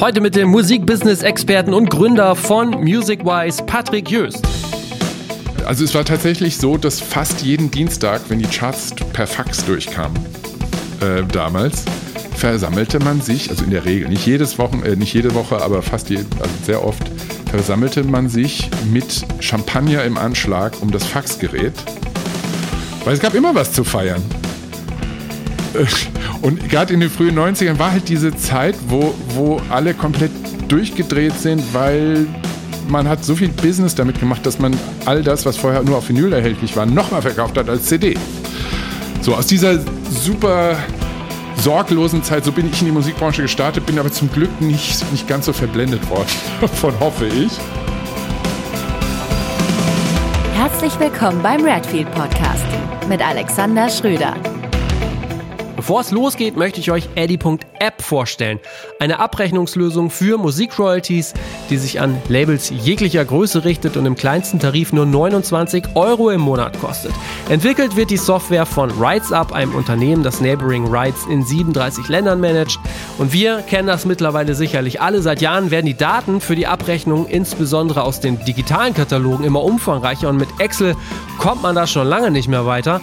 Heute mit dem Musikbusiness-Experten und Gründer von MusicWise, Patrick Jöst. Also es war tatsächlich so, dass fast jeden Dienstag, wenn die Charts per Fax durchkamen, äh, damals, versammelte man sich, also in der Regel, nicht jedes Wochen, äh, nicht jede Woche, aber fast je, also sehr oft, versammelte man sich mit Champagner im Anschlag um das Faxgerät. Weil es gab immer was zu feiern. Und gerade in den frühen 90ern war halt diese Zeit, wo, wo alle komplett durchgedreht sind, weil man hat so viel Business damit gemacht, dass man all das, was vorher nur auf Vinyl erhältlich war, nochmal verkauft hat als CD. So, aus dieser super sorglosen Zeit, so bin ich in die Musikbranche gestartet, bin aber zum Glück nicht, nicht ganz so verblendet worden. Von hoffe ich. Herzlich willkommen beim Redfield Podcast mit Alexander Schröder. Bevor es losgeht, möchte ich euch Eddy.app vorstellen. Eine Abrechnungslösung für Musikroyalties, die sich an Labels jeglicher Größe richtet und im kleinsten Tarif nur 29 Euro im Monat kostet. Entwickelt wird die Software von RightsUp, einem Unternehmen, das Neighboring Rights in 37 Ländern managt. Und wir kennen das mittlerweile sicherlich alle. Seit Jahren werden die Daten für die Abrechnung, insbesondere aus den digitalen Katalogen, immer umfangreicher und mit Excel kommt man da schon lange nicht mehr weiter.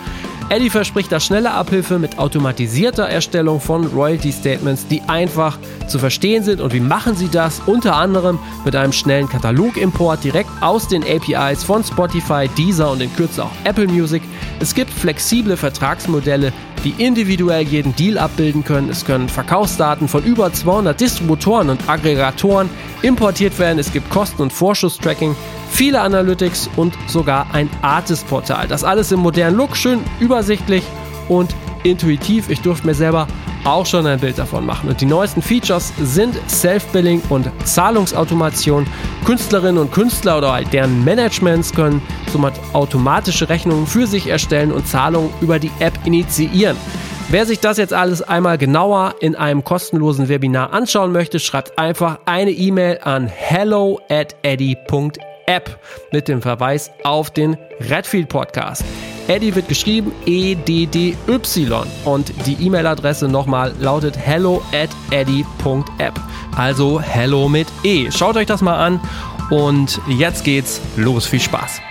Eddie verspricht da schnelle Abhilfe mit automatisierter Erstellung von Royalty Statements, die einfach zu verstehen sind. Und wie machen sie das? Unter anderem mit einem schnellen Katalogimport direkt aus den APIs von Spotify, Deezer und in Kürze auch Apple Music. Es gibt flexible Vertragsmodelle, die individuell jeden Deal abbilden können. Es können Verkaufsdaten von über 200 Distributoren und Aggregatoren importiert werden. Es gibt Kosten- und Vorschusstracking viele Analytics und sogar ein Artist-Portal. Das alles im modernen Look, schön übersichtlich und intuitiv. Ich durfte mir selber auch schon ein Bild davon machen. Und die neuesten Features sind Self-Billing und Zahlungsautomation. Künstlerinnen und Künstler oder halt deren Managements können somit automatische Rechnungen für sich erstellen und Zahlungen über die App initiieren. Wer sich das jetzt alles einmal genauer in einem kostenlosen Webinar anschauen möchte, schreibt einfach eine E-Mail an hello at eddy.de App mit dem Verweis auf den Redfield Podcast. Eddie wird geschrieben E-D-D-Y und die E-Mail-Adresse nochmal lautet hello at eddy.app. Also hello mit E. Schaut euch das mal an und jetzt geht's los. Viel Spaß.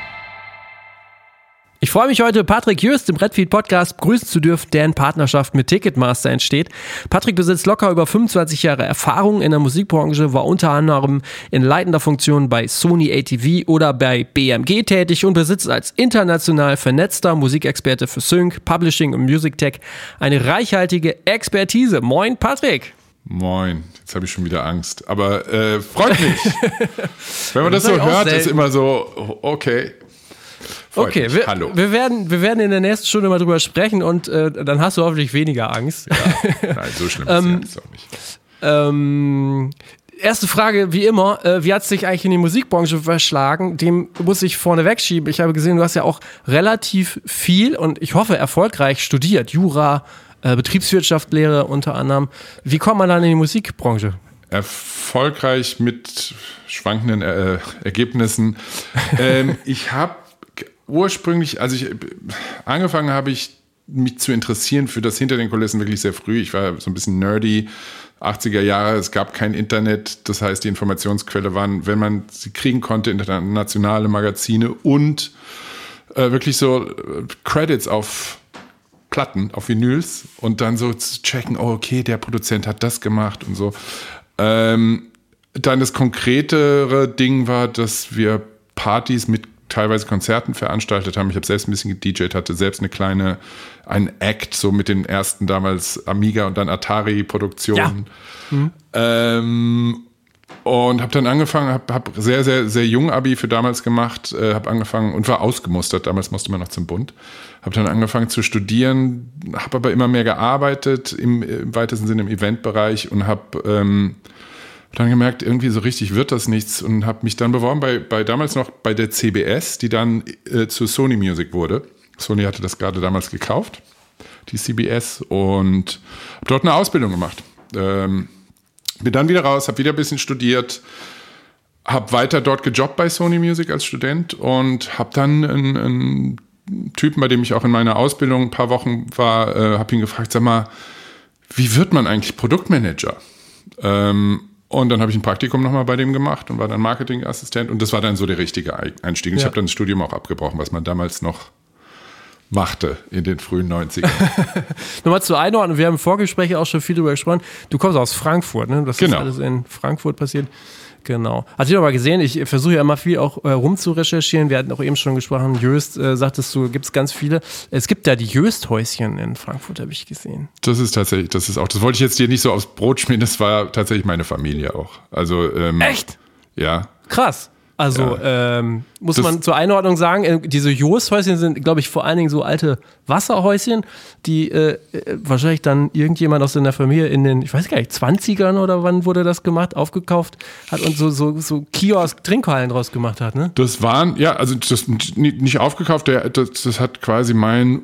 Ich freue mich heute, Patrick Jöst im Redfield Podcast begrüßen zu dürfen, der in Partnerschaft mit Ticketmaster entsteht. Patrick besitzt locker über 25 Jahre Erfahrung in der Musikbranche, war unter anderem in leitender Funktion bei Sony ATV oder bei BMG tätig und besitzt als international vernetzter Musikexperte für Sync, Publishing und Music Tech eine reichhaltige Expertise. Moin, Patrick! Moin, jetzt habe ich schon wieder Angst. Aber äh, freut mich. Wenn man das, das so hört, ist immer so, okay, Freut okay, wir, Hallo. Wir werden, wir werden in der nächsten Stunde mal drüber sprechen und äh, dann hast du hoffentlich weniger Angst. Ja. Nein, so schlimm ist ähm, es auch nicht. Ähm, erste Frage, wie immer, äh, wie hat es dich eigentlich in die Musikbranche verschlagen? Dem muss ich vorne wegschieben. Ich habe gesehen, du hast ja auch relativ viel und ich hoffe erfolgreich studiert. Jura, äh, Betriebswirtschaftslehre unter anderem. Wie kommt man dann in die Musikbranche? Erfolgreich mit schwankenden äh, Ergebnissen. ähm, ich habe ursprünglich, also ich angefangen habe ich mich zu interessieren für das hinter den Kulissen wirklich sehr früh. Ich war so ein bisschen nerdy. 80er Jahre, es gab kein Internet, das heißt, die Informationsquelle waren, wenn man sie kriegen konnte, internationale Magazine und äh, wirklich so äh, Credits auf Platten, auf Vinyls und dann so zu checken, oh, okay, der Produzent hat das gemacht und so. Ähm, dann das konkretere Ding war, dass wir Partys mit teilweise Konzerten veranstaltet haben. Ich habe selbst ein bisschen gedjed, hatte selbst eine kleine, ein Act, so mit den ersten damals Amiga und dann Atari-Produktionen. Ja. Mhm. Ähm, und habe dann angefangen, habe hab sehr, sehr, sehr jung Abi für damals gemacht, äh, habe angefangen und war ausgemustert, damals musste man noch zum Bund. Habe dann angefangen zu studieren, habe aber immer mehr gearbeitet, im, im weitesten Sinne im Eventbereich und habe ähm, dann gemerkt, irgendwie so richtig wird das nichts und habe mich dann beworben bei, bei damals noch bei der CBS, die dann äh, zu Sony Music wurde. Sony hatte das gerade damals gekauft, die CBS, und habe dort eine Ausbildung gemacht. Ähm, bin dann wieder raus, habe wieder ein bisschen studiert, habe weiter dort gejobbt bei Sony Music als Student und habe dann einen, einen, Typen, bei dem ich auch in meiner Ausbildung ein paar Wochen war, äh, habe ihn gefragt, sag mal, wie wird man eigentlich Produktmanager? Ähm, Und dann habe ich ein Praktikum nochmal bei dem gemacht und war dann Marketingassistent. Und das war dann so der richtige Einstieg. Und Ich Ja. habe dann das Studium auch abgebrochen, was man damals noch machte in den frühen 90ern. Nochmal zur Einordnung, wir haben im Vorgespräch auch schon viel darüber gesprochen. Du kommst aus Frankfurt, ne? Das Genau. ist alles in Frankfurt passiert. Genau. Hast du aber gesehen, ich versuche ja immer viel auch äh, rum zu recherchieren. Wir hatten auch eben schon gesprochen, Jöst, äh, sagtest du, gibt es ganz viele. Es gibt da die Jöst-Häuschen in Frankfurt, habe ich gesehen. Das ist tatsächlich, das ist auch, das wollte ich jetzt dir nicht so aufs Brot schmieren, das war tatsächlich meine Familie auch. Also, ähm, Echt? Ja. Krass. Also ähm, muss Das- man zur Einordnung sagen, äh, diese Jost-Häuschen sind, glaube ich, vor allen Dingen so alte Wasserhäuschen, die äh, äh, wahrscheinlich dann irgendjemand aus deiner Familie in den, ich weiß gar nicht, 20ern oder wann wurde das gemacht, aufgekauft hat und so, so, so Kiosk-Trinkhallen draus gemacht hat, ne? Das waren, ja, also das nicht aufgekauft, der, das, das hat quasi mein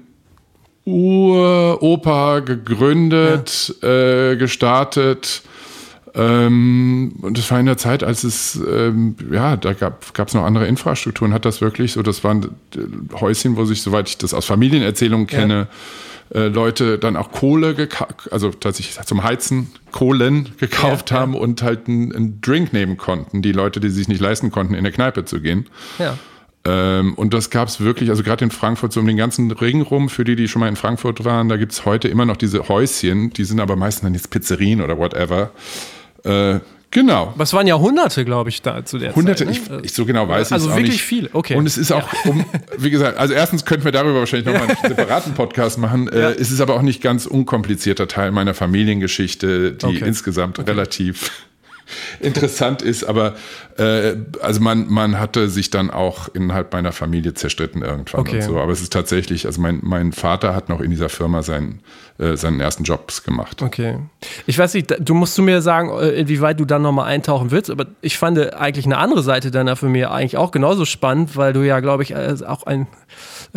Uropa gegründet, äh, gestartet. Ähm, und das war in der Zeit, als es, ähm, ja, da gab es noch andere Infrastrukturen, hat das wirklich so, das waren äh, Häuschen, wo sich, soweit ich das aus Familienerzählungen kenne, äh, Leute dann auch Kohle, gekauft, also tatsächlich zum Heizen Kohlen gekauft Ja, ja. haben und halt einen, einen Drink nehmen konnten, die Leute, die sich nicht leisten konnten, in eine Kneipe zu gehen. Ja. Ähm, und das gab es wirklich, also gerade in Frankfurt, so um den ganzen Ring rum, für die, die schon mal in Frankfurt waren, da gibt es heute immer noch diese Häuschen, die sind aber meistens dann jetzt Pizzerien oder whatever. Äh, genau. Was waren Jahrhunderte, glaube ich, da zu der Hunderte, Zeit. ich, ne? ich so genau weiß ich Also auch wirklich viel, okay. Und es ist auch, um, wie gesagt, also erstens könnten wir darüber wahrscheinlich nochmal einen separaten Podcast machen. Äh, es ist aber auch nicht ganz unkomplizierter Teil meiner Familiengeschichte, die Okay. insgesamt relativ interessant ist, aber äh, also man, man hatte sich dann auch innerhalb meiner Familie zerstritten irgendwann Okay. und so. Aber es ist tatsächlich, also mein, mein Vater hat noch in dieser Firma seinen, äh, seinen ersten Jobs gemacht. Okay. Ich weiß nicht, du musst zu mir sagen, äh, inwieweit du dann nochmal eintauchen willst, aber ich fand eigentlich eine andere Seite deiner Familie eigentlich auch genauso spannend, weil du ja, glaube ich, äh, auch ein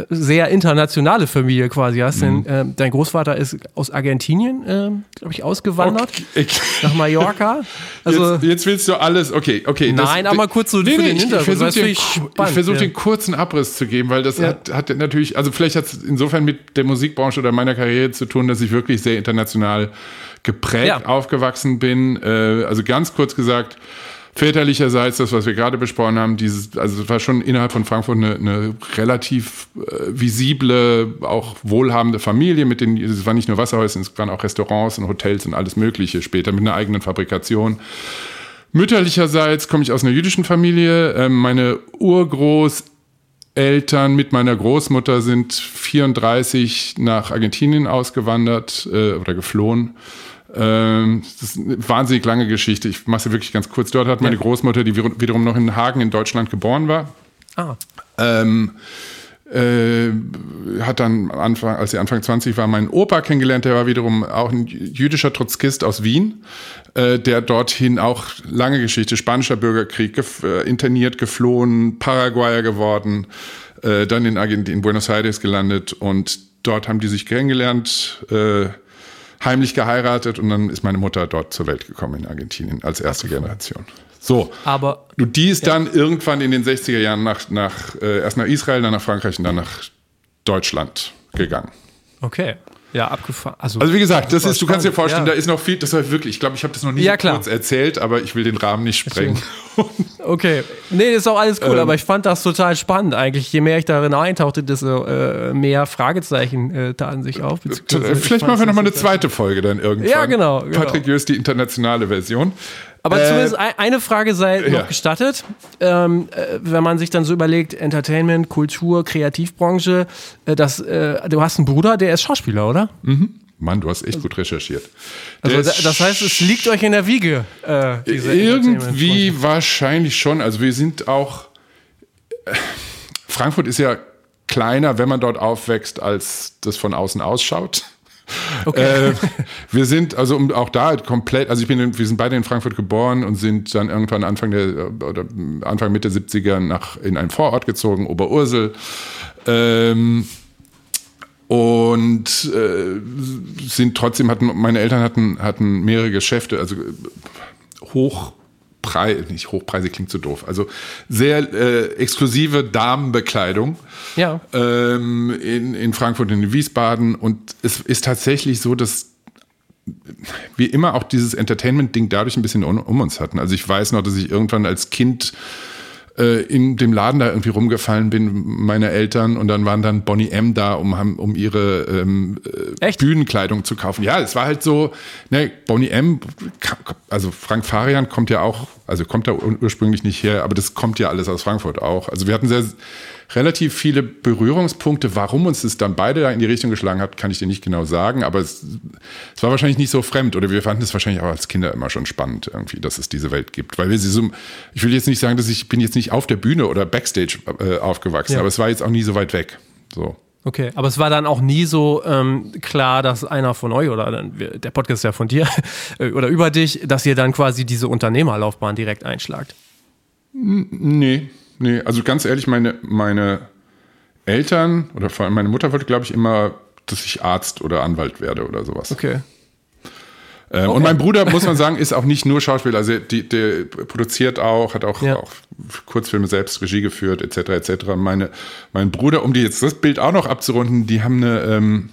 sehr internationale Familie quasi hast. Mhm. Denn ähm, dein Großvater ist aus Argentinien, ähm, glaube ich, ausgewandert Ich, nach Mallorca. Also jetzt, jetzt willst du alles, okay, okay. Nein, aber kurz so für den ich, ich Hintergrund, versuche das ich ich spannend, versuch ja. den kurzen Abriss zu geben, weil das Ja. hat, hat natürlich, also vielleicht hat es insofern mit der Musikbranche oder meiner Karriere zu tun, dass ich wirklich sehr international geprägt Ja. aufgewachsen bin. Äh, also ganz kurz gesagt, väterlicherseits, das, was wir gerade besprochen haben, dieses, also es war schon innerhalb von Frankfurt eine, eine relativ äh, visible, auch wohlhabende Familie mit den, es waren nicht nur Wasserhäuser, es waren auch Restaurants und Hotels und alles Mögliche später mit einer eigenen Fabrikation. Mütterlicherseits komme ich aus einer jüdischen Familie. Ähm, meine Urgroßeltern mit meiner Großmutter sind 34 nach Argentinien ausgewandert äh, oder geflohen. Ähm, das ist eine wahnsinnig lange Geschichte. Ich mache sie wirklich ganz kurz. Dort hat meine Großmutter, die wiederum noch in Hagen in Deutschland geboren war, ah, ähm, äh, hat dann Anfang, als sie Anfang 20 war, meinen Opa kennengelernt, der war wiederum auch ein jüdischer Trotzkist aus Wien, äh, der dorthin auch lange Geschichte, spanischer Bürgerkrieg, gef äh, interniert, geflohen, Paraguayer geworden, äh, dann in, Argent in Buenos Aires gelandet und dort haben die sich kennengelernt, äh, heimlich geheiratet und dann ist meine Mutter dort zur Welt gekommen in Argentinien als erste Generation. So. aber Du, die ist dann irgendwann in den 60er Jahren nach, nach äh, erst nach Israel, dann nach Frankreich und dann nach Deutschland gegangen. okay. Ja, abgefahren. Also, Also wie gesagt, das ist, du kannst dir vorstellen, ja. da ist noch viel, das war wirklich, ich glaube, ich habe das noch nie Ja, so kurz erzählt, aber ich will den Rahmen nicht sprengen. Okay. Nee, ist auch alles Ähm. cool, aber ich fand das total spannend eigentlich. Je mehr ich darin eintauchte, desto äh, mehr Fragezeichen äh, taten sich auf. ich Vielleicht machen wir nochmal eine zweite Folge dann irgendwann. Ja, genau, genau. Patrick Jöst, die internationale Version. Aber Äh, zumindest ein, eine Frage sei ja. noch gestattet. Ähm, äh, wenn man sich dann so überlegt, Entertainment, Kultur, Kreativbranche, äh, das, äh, du hast einen Bruder, der ist Schauspieler, oder? Mann, du hast echt gut recherchiert. Also Der das heißt, es liegt euch in der Wiege. Äh, Entertainment-Branche. Irgendwie wahrscheinlich schon. Also wir sind auch. Frankfurt ist ja kleiner, wenn man dort aufwächst, als das von außen ausschaut. Okay. Äh, wir sind also um, auch da komplett, also ich bin, in, wir sind beide in Frankfurt geboren und sind dann irgendwann Anfang der oder Anfang Mitte 70er nach in einen Vorort gezogen, Oberursel. Ähm, und äh, sind trotzdem hatten meine Eltern hatten hatten mehrere Geschäfte, also hochpreisig, nicht hochpreisig klingt so doof, also sehr äh, exklusive Damenbekleidung Ja. ähm, in, in Frankfurt und in Wiesbaden und es ist tatsächlich so, dass wie immer auch dieses Entertainment-Ding dadurch ein bisschen um, um uns hatten. Also ich weiß noch, dass ich irgendwann als Kind äh, in dem Laden da irgendwie rumgefallen bin, meine Eltern, und dann waren dann Bonnie M da, um, haben, um ihre ähm, äh, Echt? Bühnenkleidung zu kaufen. Ja, es war halt so, ne, Bonnie M, also Frank Farian kommt ja auch, also kommt da ur- ursprünglich nicht her, aber das kommt ja alles aus Frankfurt auch. Also wir hatten sehr relativ viele Berührungspunkte. Warum uns das dann beide da in die Richtung geschlagen hat, kann ich dir nicht genau sagen, aber es, es war wahrscheinlich nicht so fremd oder wir fanden es wahrscheinlich auch als Kinder immer schon spannend irgendwie, dass es diese Welt gibt, weil wir sie so, ich will jetzt nicht sagen, dass ich bin jetzt nicht auf der Bühne oder Backstage äh, aufgewachsen, Ja. aber es war jetzt auch nie so weit weg. So. Okay, aber es war dann auch nie so ähm, klar, dass einer von euch oder dann, der Podcast ist ja von dir äh, oder über dich, dass ihr dann quasi diese Unternehmerlaufbahn direkt einschlagt. Nee, nee, also ganz ehrlich, meine, meine Eltern oder vor allem meine Mutter wollte, glaube ich, immer, dass ich Arzt oder Anwalt werde oder sowas. Okay. Ähm, Und mein Bruder, muss man sagen, ist auch nicht nur Schauspieler, also die, der produziert auch, hat auch, Ja. auch Kurzfilme selbst Regie geführt, etc. etc. Meine, mein Bruder, um die jetzt das Bild auch noch abzurunden, die haben eine, ähm,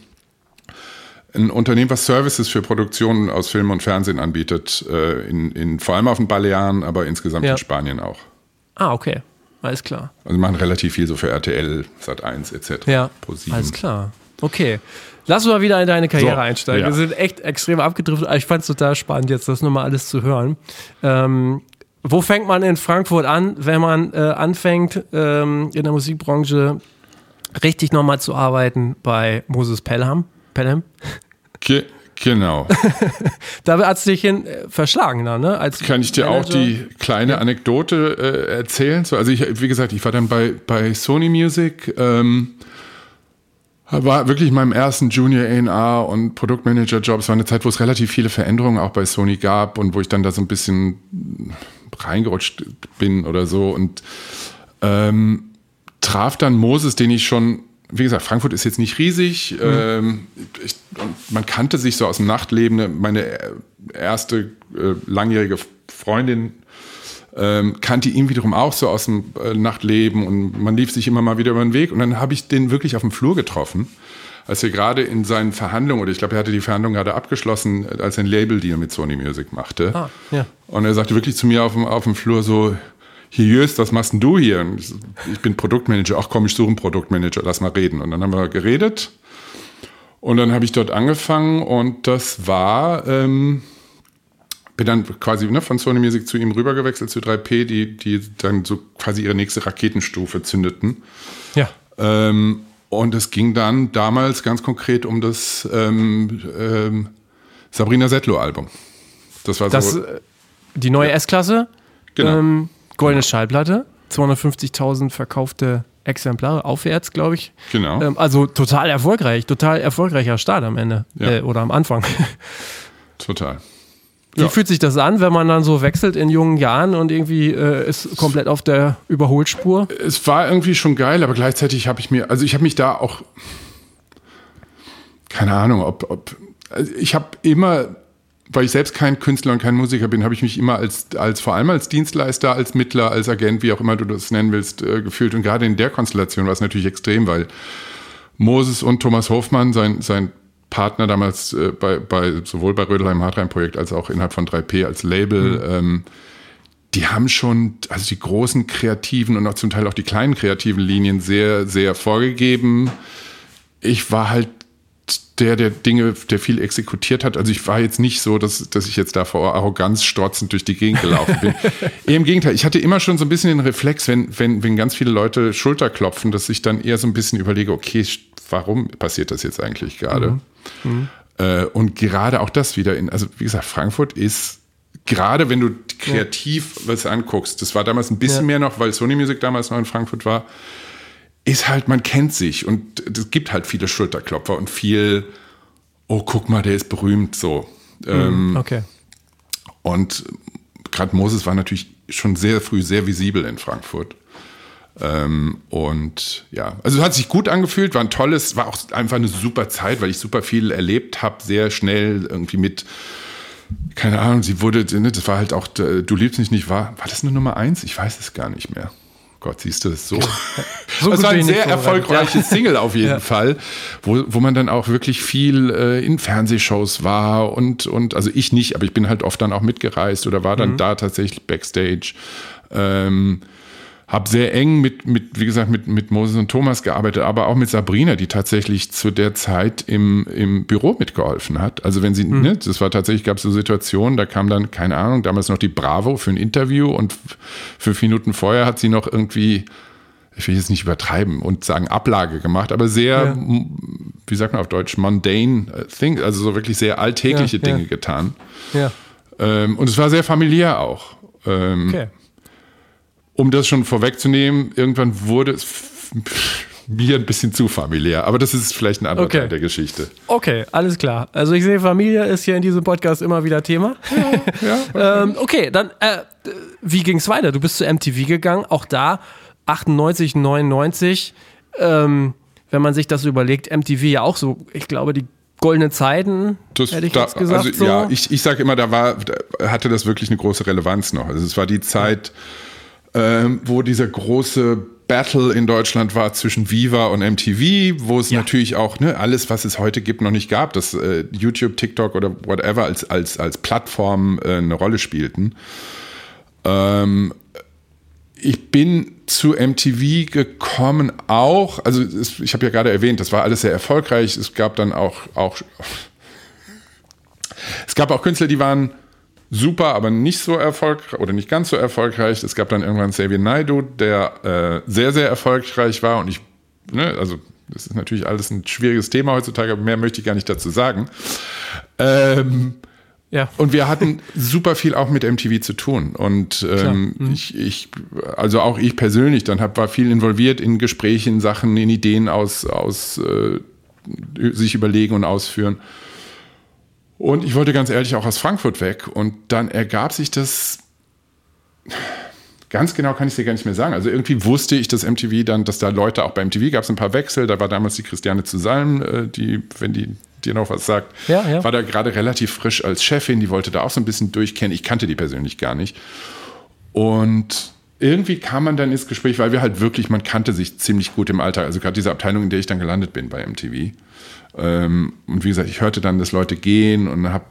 ein Unternehmen, was Services für Produktionen aus Film und Fernsehen anbietet, äh, in, in, vor allem auf den Balearen, aber insgesamt Ja. in Spanien auch. Ah, okay. Alles klar. Also machen relativ viel so für RTL, Sat1 etc. Ja. Alles klar. Okay. Lass uns mal wieder in deine Karriere So, einsteigen. ja. Wir sind echt extrem abgedriftet. aber Ich fand es total spannend, jetzt das nochmal alles zu hören. Ähm, wo fängt man in Frankfurt an, wenn man äh, anfängt, ähm, in der Musikbranche richtig nochmal zu arbeiten bei Moses Pelham? Pelham? Ge genau. Da hat es dich hin äh, verschlagen dann, ne? Als Kann ich dir auch Manager? die kleine Anekdote äh, erzählen? So, also ich, wie gesagt, ich war dann bei, bei Sony Music, ähm, war wirklich in meinem ersten Junior A&R und Produktmanager-Job. Es war eine Zeit, wo es relativ viele Veränderungen auch bei Sony gab und wo ich dann da so ein bisschen reingerutscht bin oder so und ähm, traf dann Moses, den ich schon, wie gesagt, Frankfurt ist jetzt nicht riesig. Ähm, ich, man kannte sich so aus dem Nachtleben. Meine erste äh, langjährige Freundin ähm, kannte ihn wiederum auch so aus dem äh, Nachtleben und man lief sich immer mal wieder über den Weg. Und dann habe ich den wirklich auf dem Flur getroffen, als er gerade in seinen Verhandlungen, oder ich glaube, er hatte die Verhandlungen gerade abgeschlossen, als er ein Label-Deal mit Sony Music machte. Ah, ja. Und er sagte wirklich zu mir auf dem, auf dem Flur so, hier Jöst, was machst denn du hier? Und ich, bin Produktmanager. Ach komm, ich suche einen Produktmanager, lass mal reden. Und dann haben wir geredet. Und dann habe ich dort angefangen und das war, ähm, bin dann quasi ne, von Sony Music zu ihm rübergewechselt zu 3P, die, die dann so quasi ihre nächste Raketenstufe zündeten. Ja. Ähm, und es ging dann damals ganz konkret um das ähm, ähm, Sabrina Settler-Album. Das war Das, so. äh, die neue S-Klasse, Genau. ähm, goldene Schallplatte, 250.000 verkaufte Exemplare, aufwärts, glaube ich. Genau. Ähm, also total erfolgreich, total erfolgreicher Start am Ende Ja. äh, oder am Anfang. Total. Wie Ja. fühlt sich das an, wenn man dann so wechselt in jungen Jahren und irgendwie äh, ist komplett auf der Überholspur? Es war irgendwie schon geil, aber gleichzeitig habe ich mir, also ich habe mich da auch, keine Ahnung, ob, ob also ich habe immer, weil ich selbst kein Künstler und kein Musiker bin, habe ich mich immer als, als vor allem als Dienstleister, als Mittler, als Agent, wie auch immer du das nennen willst, äh, gefühlt. Und gerade in der Konstellation war es natürlich extrem, weil Moses und Thomas Hofmann, sein, sein Partner damals äh, bei, bei sowohl bei Rödelheim Hartrein Projekt als auch innerhalb von 3P als Label, ähm, die haben schon, also die großen kreativen und auch zum Teil auch die kleinen kreativen Linien sehr, sehr vorgegeben. Ich war halt der, der Dinge, der viel exekutiert hat. Also ich war jetzt nicht so, dass, dass ich jetzt da vor Arroganz strotzend durch die Gegend gelaufen bin. Im Gegenteil, ich hatte immer schon so ein bisschen den Reflex, wenn, wenn, wenn ganz viele Leute Schulter klopfen, dass ich dann eher so ein bisschen überlege, okay, warum passiert das jetzt eigentlich gerade? Äh, und gerade auch das wieder in, also wie gesagt, Frankfurt ist, gerade wenn du kreativ was anguckst, das war damals ein bisschen Ja. mehr noch, weil Sony Music damals noch in Frankfurt war, ist halt, man kennt sich und es gibt halt viele Schulterklopfer und viel, oh, guck mal, der ist berühmt, so. Ähm, Okay. und gerade Moses war natürlich schon sehr früh sehr visibel in Frankfurt. Ähm, und ja, also es hat sich gut angefühlt, war ein tolles, war auch einfach eine super Zeit, weil ich super viel erlebt habe, sehr schnell irgendwie mit, keine Ahnung, sie wurde, ne, das war halt auch, äh, du liebst mich nicht, war, war das eine Nummer eins? Ich weiß es gar nicht mehr. Gott, siehst du das so? So es war ein sehr erfolgreiches Single auf jeden Fall, wo, wo man dann auch wirklich viel äh, in Fernsehshows war und, und, also ich nicht, aber ich bin halt oft dann auch mitgereist oder war Mhm. dann da tatsächlich Backstage. Ähm, hab sehr eng mit, mit, wie gesagt, mit, mit Moses und Thomas gearbeitet, aber auch mit Sabrina, die tatsächlich zu der Zeit im, im Büro mitgeholfen hat. Also wenn sie, ne, das war tatsächlich, gab es so Situationen, da kam dann, keine Ahnung, damals noch die Bravo für ein Interview und fünf Minuten vorher hat sie noch irgendwie, ich will jetzt nicht übertreiben und sagen Ablage gemacht, aber sehr, Ja. wie sagt man auf Deutsch, mundane äh, things, also so wirklich sehr alltägliche Ja, ja. Dinge getan. Ja, Ähm, und es war sehr familiär auch. Ähm, okay. Um das schon vorwegzunehmen, irgendwann wurde es mir ein bisschen zu familiär. Aber das ist vielleicht ein anderer Okay. Teil der Geschichte. Okay, alles klar. Also ich sehe, Familie ist hier in diesem Podcast immer wieder Thema. ähm, okay, dann äh, wie ging es weiter? Du bist zu MTV gegangen, auch da 98, 99. Ähm, wenn man sich das überlegt, MTV ja auch so, ich glaube, die goldenen Zeiten, Das, hätte ich da, jetzt gesagt. also so. ja, ich, ich sage immer, da war, da hatte das wirklich eine große Relevanz noch. Also es war die Zeit, ähm, wo dieser große Battle in Deutschland war zwischen Viva und MTV, wo es Ja. natürlich auch ne, alles, was es heute gibt, noch nicht gab, dass äh, YouTube, TikTok oder whatever als, als, als Plattform äh, eine Rolle spielten. Ähm, ich bin zu MTV gekommen auch, also es, ich habe ja gerade erwähnt, das war alles sehr erfolgreich. Es gab dann auch, auch es gab auch Künstler, die waren super, aber nicht so erfolgreich oder nicht ganz so erfolgreich. Es gab dann irgendwann Xavier Naidoo, der äh, sehr, sehr erfolgreich war und ich, ne, also das ist natürlich alles ein schwieriges Thema heutzutage, aber mehr möchte ich gar nicht dazu sagen. Ähm, ja. und wir hatten super viel auch mit MTV zu tun. Und ähm, ich, ich, also auch ich persönlich, dann hab, war viel involviert in Gesprächen, Sachen, in Ideen aus, aus äh, sich überlegen und ausführen. Und ich wollte ganz ehrlich auch aus Frankfurt weg. Und dann ergab sich das. Ganz genau kann ich dir gar nicht mehr sagen. Also irgendwie wusste ich, dass MTV dann, dass da Leute auch bei MTV gab es ein paar Wechsel. Da war damals die Christiane zu Salm, äh, die, wenn die dir noch was sagt, Ja, ja. war da gerade relativ frisch als Chefin. Die wollte da auch so ein bisschen durchkennen. Ich kannte die persönlich gar nicht. Und irgendwie kam man dann ins Gespräch, weil wir halt wirklich, man kannte sich ziemlich gut im Alltag. Also gerade diese Abteilung, in der ich dann gelandet bin bei MTV. Ähm, und wie gesagt, ich hörte dann, dass Leute gehen und hab,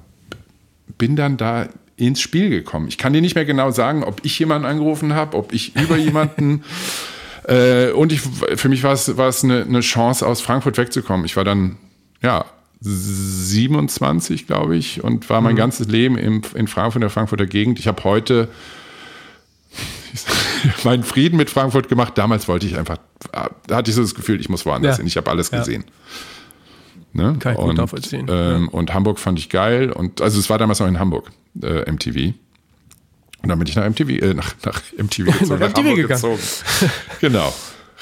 bin dann da ins Spiel gekommen. Ich kann dir nicht mehr genau sagen, ob ich jemanden angerufen habe, ob ich über jemanden. Äh, und ich, für mich war es, war es eine, eine Chance, aus Frankfurt wegzukommen. Ich war dann, ja, 27, glaube ich, und war mein ganzes Leben im, in Frankfurt, in der Frankfurter Gegend. Ich habe heute meinen Frieden mit Frankfurt gemacht. Damals wollte ich einfach, da hatte ich so das Gefühl, ich muss woanders Ja. hin. Ich habe alles Ja. Ne? Kann ich gut und, nachvollziehen. Ähm, Und Hamburg fand ich geil. Und also es war damals noch in Hamburg, äh, MTV. Und dann bin ich nach MTV, äh, nach, nach MTV gezogen, Nach MTV gegangen. gezogen. Genau.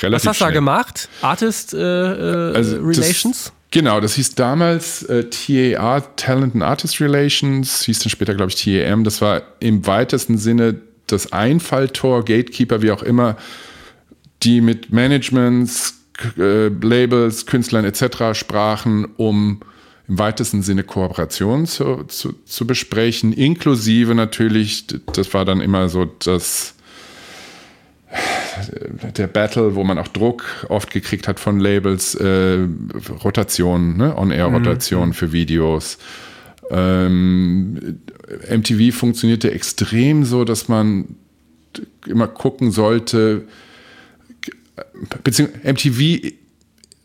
Relativ Was hast du da gemacht? Artist äh, äh, Also Relations? Das, genau, das hieß damals äh, TAR, Talent and Artist Relations, hieß dann später, glaube ich, TAM. Das war im weitesten Sinne das Einfalltor, Gatekeeper, wie auch immer, die mit Managements, äh, Labels, Künstlern etc. sprachen, um im weitesten Sinne Kooperationen zu, zu, zu besprechen, inklusive natürlich, das war dann immer so das der Battle, wo man auch Druck oft gekriegt hat von Labels, äh, Rotation, ne? On-Air-Rotation für Videos. Ähm, MTV funktionierte extrem so, dass man immer gucken sollte, beziehungsweise MTV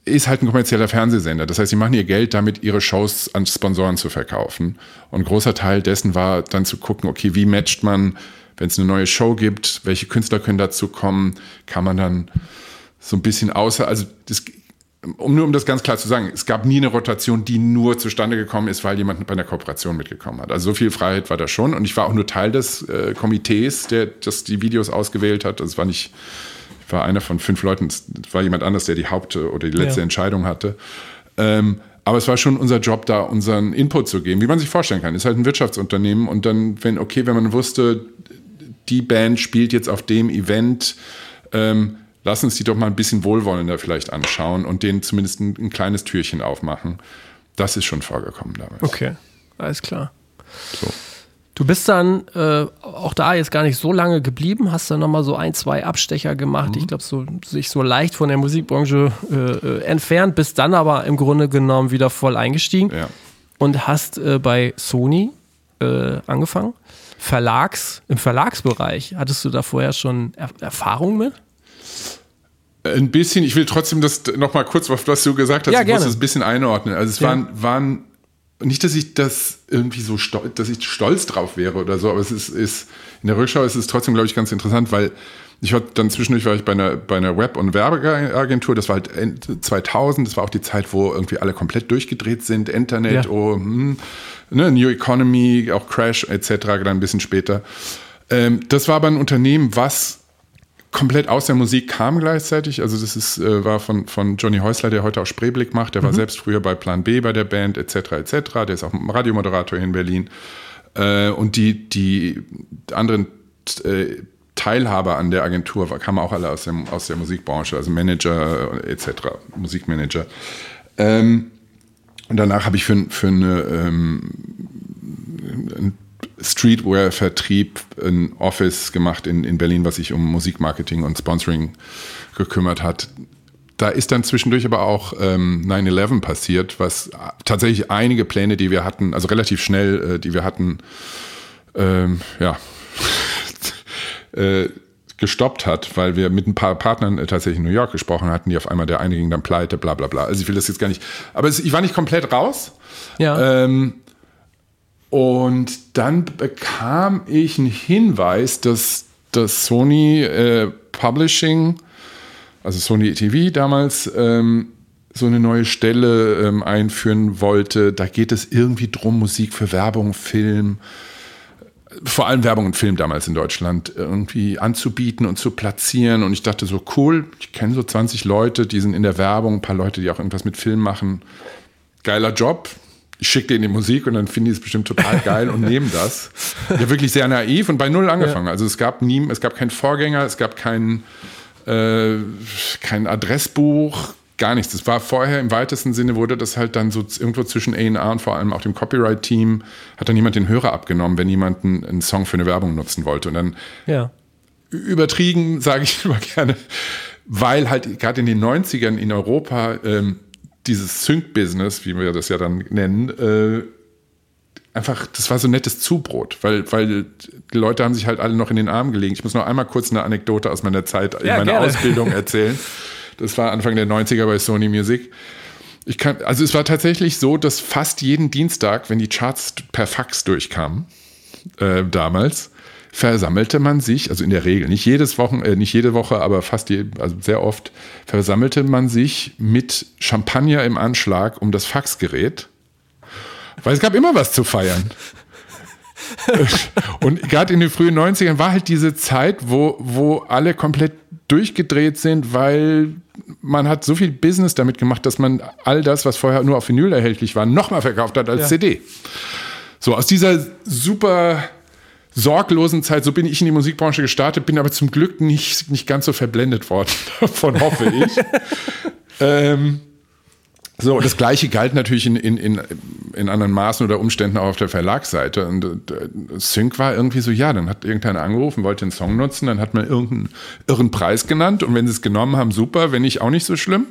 ist halt ein kommerzieller Fernsehsender. Das heißt, sie machen ihr Geld damit, ihre Shows an Sponsoren zu verkaufen. Und ein großer Teil dessen war dann zu gucken, okay, wie matcht man, wenn es eine neue Show gibt, welche Künstler können dazu kommen, kann man dann so ein bisschen außer, also das, um nur um das ganz klar zu sagen, es gab nie eine Rotation, die nur zustande gekommen ist, weil jemand bei einer Kooperation mitgekommen hat. Also so viel Freiheit war da schon. Und ich war auch nur Teil des äh, Komitees, der das die Videos ausgewählt hat. Das war nicht, ich war einer von fünf Leuten, es war jemand anders, der die Haupt- oder die letzte Ja. Entscheidung hatte. Ähm, aber es war schon unser Job, da unseren Input zu geben, wie man sich vorstellen kann. Ist halt ein Wirtschaftsunternehmen und dann, wenn, okay, wenn man wusste, die Band spielt jetzt auf dem Event, ähm, lass uns die doch mal ein bisschen wohlwollender vielleicht anschauen und denen zumindest ein, ein kleines Türchen aufmachen. Das ist schon vorgekommen damals. Okay, alles klar. So. Du bist dann äh, auch da jetzt gar nicht so lange geblieben, hast dann nochmal so ein, zwei Abstecher gemacht, mhm. ich glaube, so, sich so leicht von der Musikbranche äh, äh, entfernt, bist dann aber im Grunde genommen wieder voll eingestiegen ja. und hast äh, bei Sony äh, angefangen. Verlags, im Verlagsbereich, hattest du da vorher schon er Erfahrung mit? Ein bisschen, ich will trotzdem das nochmal kurz, was du gesagt hast, ja, ich gerne. muss das ein bisschen einordnen. Also es ja. waren, waren nicht, dass ich das irgendwie so stolz, dass ich stolz drauf wäre oder so, aber es ist, ist in der Rückschau ist es trotzdem, glaube ich, ganz interessant, weil ich war dann zwischendurch war ich bei einer, bei einer Web- und Werbeagentur, das war halt 2000, das war auch die Zeit, wo irgendwie alle komplett durchgedreht sind, Internet, ja. oh, hm, ne, New Economy, auch Crash etc., dann ein bisschen später. Ähm, das war aber ein Unternehmen, was komplett aus der Musik kam gleichzeitig. Also das ist, äh, war von, von Johnny Häusler, der heute auch Spreeblick macht. Der mhm. war selbst früher bei Plan B bei der Band etc. etc. Der ist auch Radiomoderator hier in Berlin. Äh, und die, die anderen äh, Teilhaber an der Agentur kamen auch alle aus, dem, aus der Musikbranche, also Manager etc., Musikmanager. Ähm, und danach habe ich für, für eine, ähm, ein Streetwear-Vertrieb ein Office gemacht in, in Berlin, was sich um Musikmarketing und Sponsoring gekümmert hat. Da ist dann zwischendurch aber auch ähm, 9-11 passiert, was tatsächlich einige Pläne, die wir hatten, also relativ schnell, äh, die wir hatten, ähm, ja, äh, gestoppt hat, weil wir mit ein paar Partnern äh, tatsächlich in New York gesprochen hatten, die auf einmal der eine ging dann pleite, bla bla bla. Also ich will das jetzt gar nicht. Aber es, ich war nicht komplett raus. Ja. Ähm, und dann bekam ich einen Hinweis, dass das Sony äh, Publishing, also Sony TV damals, ähm, so eine neue Stelle ähm, einführen wollte. Da geht es irgendwie drum, Musik für Werbung, Film, vor allem Werbung und Film damals in Deutschland irgendwie anzubieten und zu platzieren. Und ich dachte so, cool, ich kenne so 20 Leute, die sind in der Werbung, ein paar Leute, die auch irgendwas mit Film machen. Geiler Job, ich schicke denen die Musik und dann finden die es bestimmt total geil und nehmen das. Ja, wirklich sehr naiv und bei Null angefangen. Ja. Also es gab nie, es gab keinen Vorgänger, es gab kein, äh, kein Adressbuch, gar nichts. Das war vorher im weitesten Sinne wurde das halt dann so irgendwo zwischen A&R und vor allem auch dem Copyright-Team hat dann jemand den Hörer abgenommen, wenn jemand einen, einen Song für eine Werbung nutzen wollte. Und dann ja. übertrieben, sage ich immer gerne, weil halt gerade in den 90ern in Europa ähm, dieses Sync-Business, wie wir das ja dann nennen, äh, einfach, das war so nettes Zubrot, weil, weil die Leute haben sich halt alle noch in den Arm gelegen. Ich muss noch einmal kurz eine Anekdote aus meiner Zeit in meiner gerne. Ausbildung erzählen. Das war Anfang der 90er bei Sony Music. Ich kann, also es war tatsächlich so, dass fast jeden Dienstag, wenn die Charts per Fax durchkamen, äh, damals, versammelte man sich, also in der Regel, nicht jedes Wochen, äh, nicht jede Woche, aber fast je, also sehr oft, versammelte man sich mit Champagner im Anschlag um das Faxgerät, weil es gab immer was zu feiern. Und gerade in den frühen 90ern war halt diese Zeit, wo, wo alle komplett durchgedreht sind, weil man hat so viel Business damit gemacht, dass man all das, was vorher nur auf Vinyl erhältlich war, nochmal verkauft hat als ja. CD. So, aus dieser super sorglosen Zeit, so bin ich in die Musikbranche gestartet, bin aber zum Glück nicht, nicht ganz so verblendet worden davon, hoffe ich. ähm, so, das Gleiche galt natürlich in, in, in, in anderen Maßen oder Umständen auch auf der Verlagsseite. Und äh, Sync war irgendwie so, ja, dann hat irgendeiner angerufen, wollte den Song nutzen, dann hat man irgendeinen irren Preis genannt und wenn sie es genommen haben, super, wenn nicht, auch nicht so schlimm.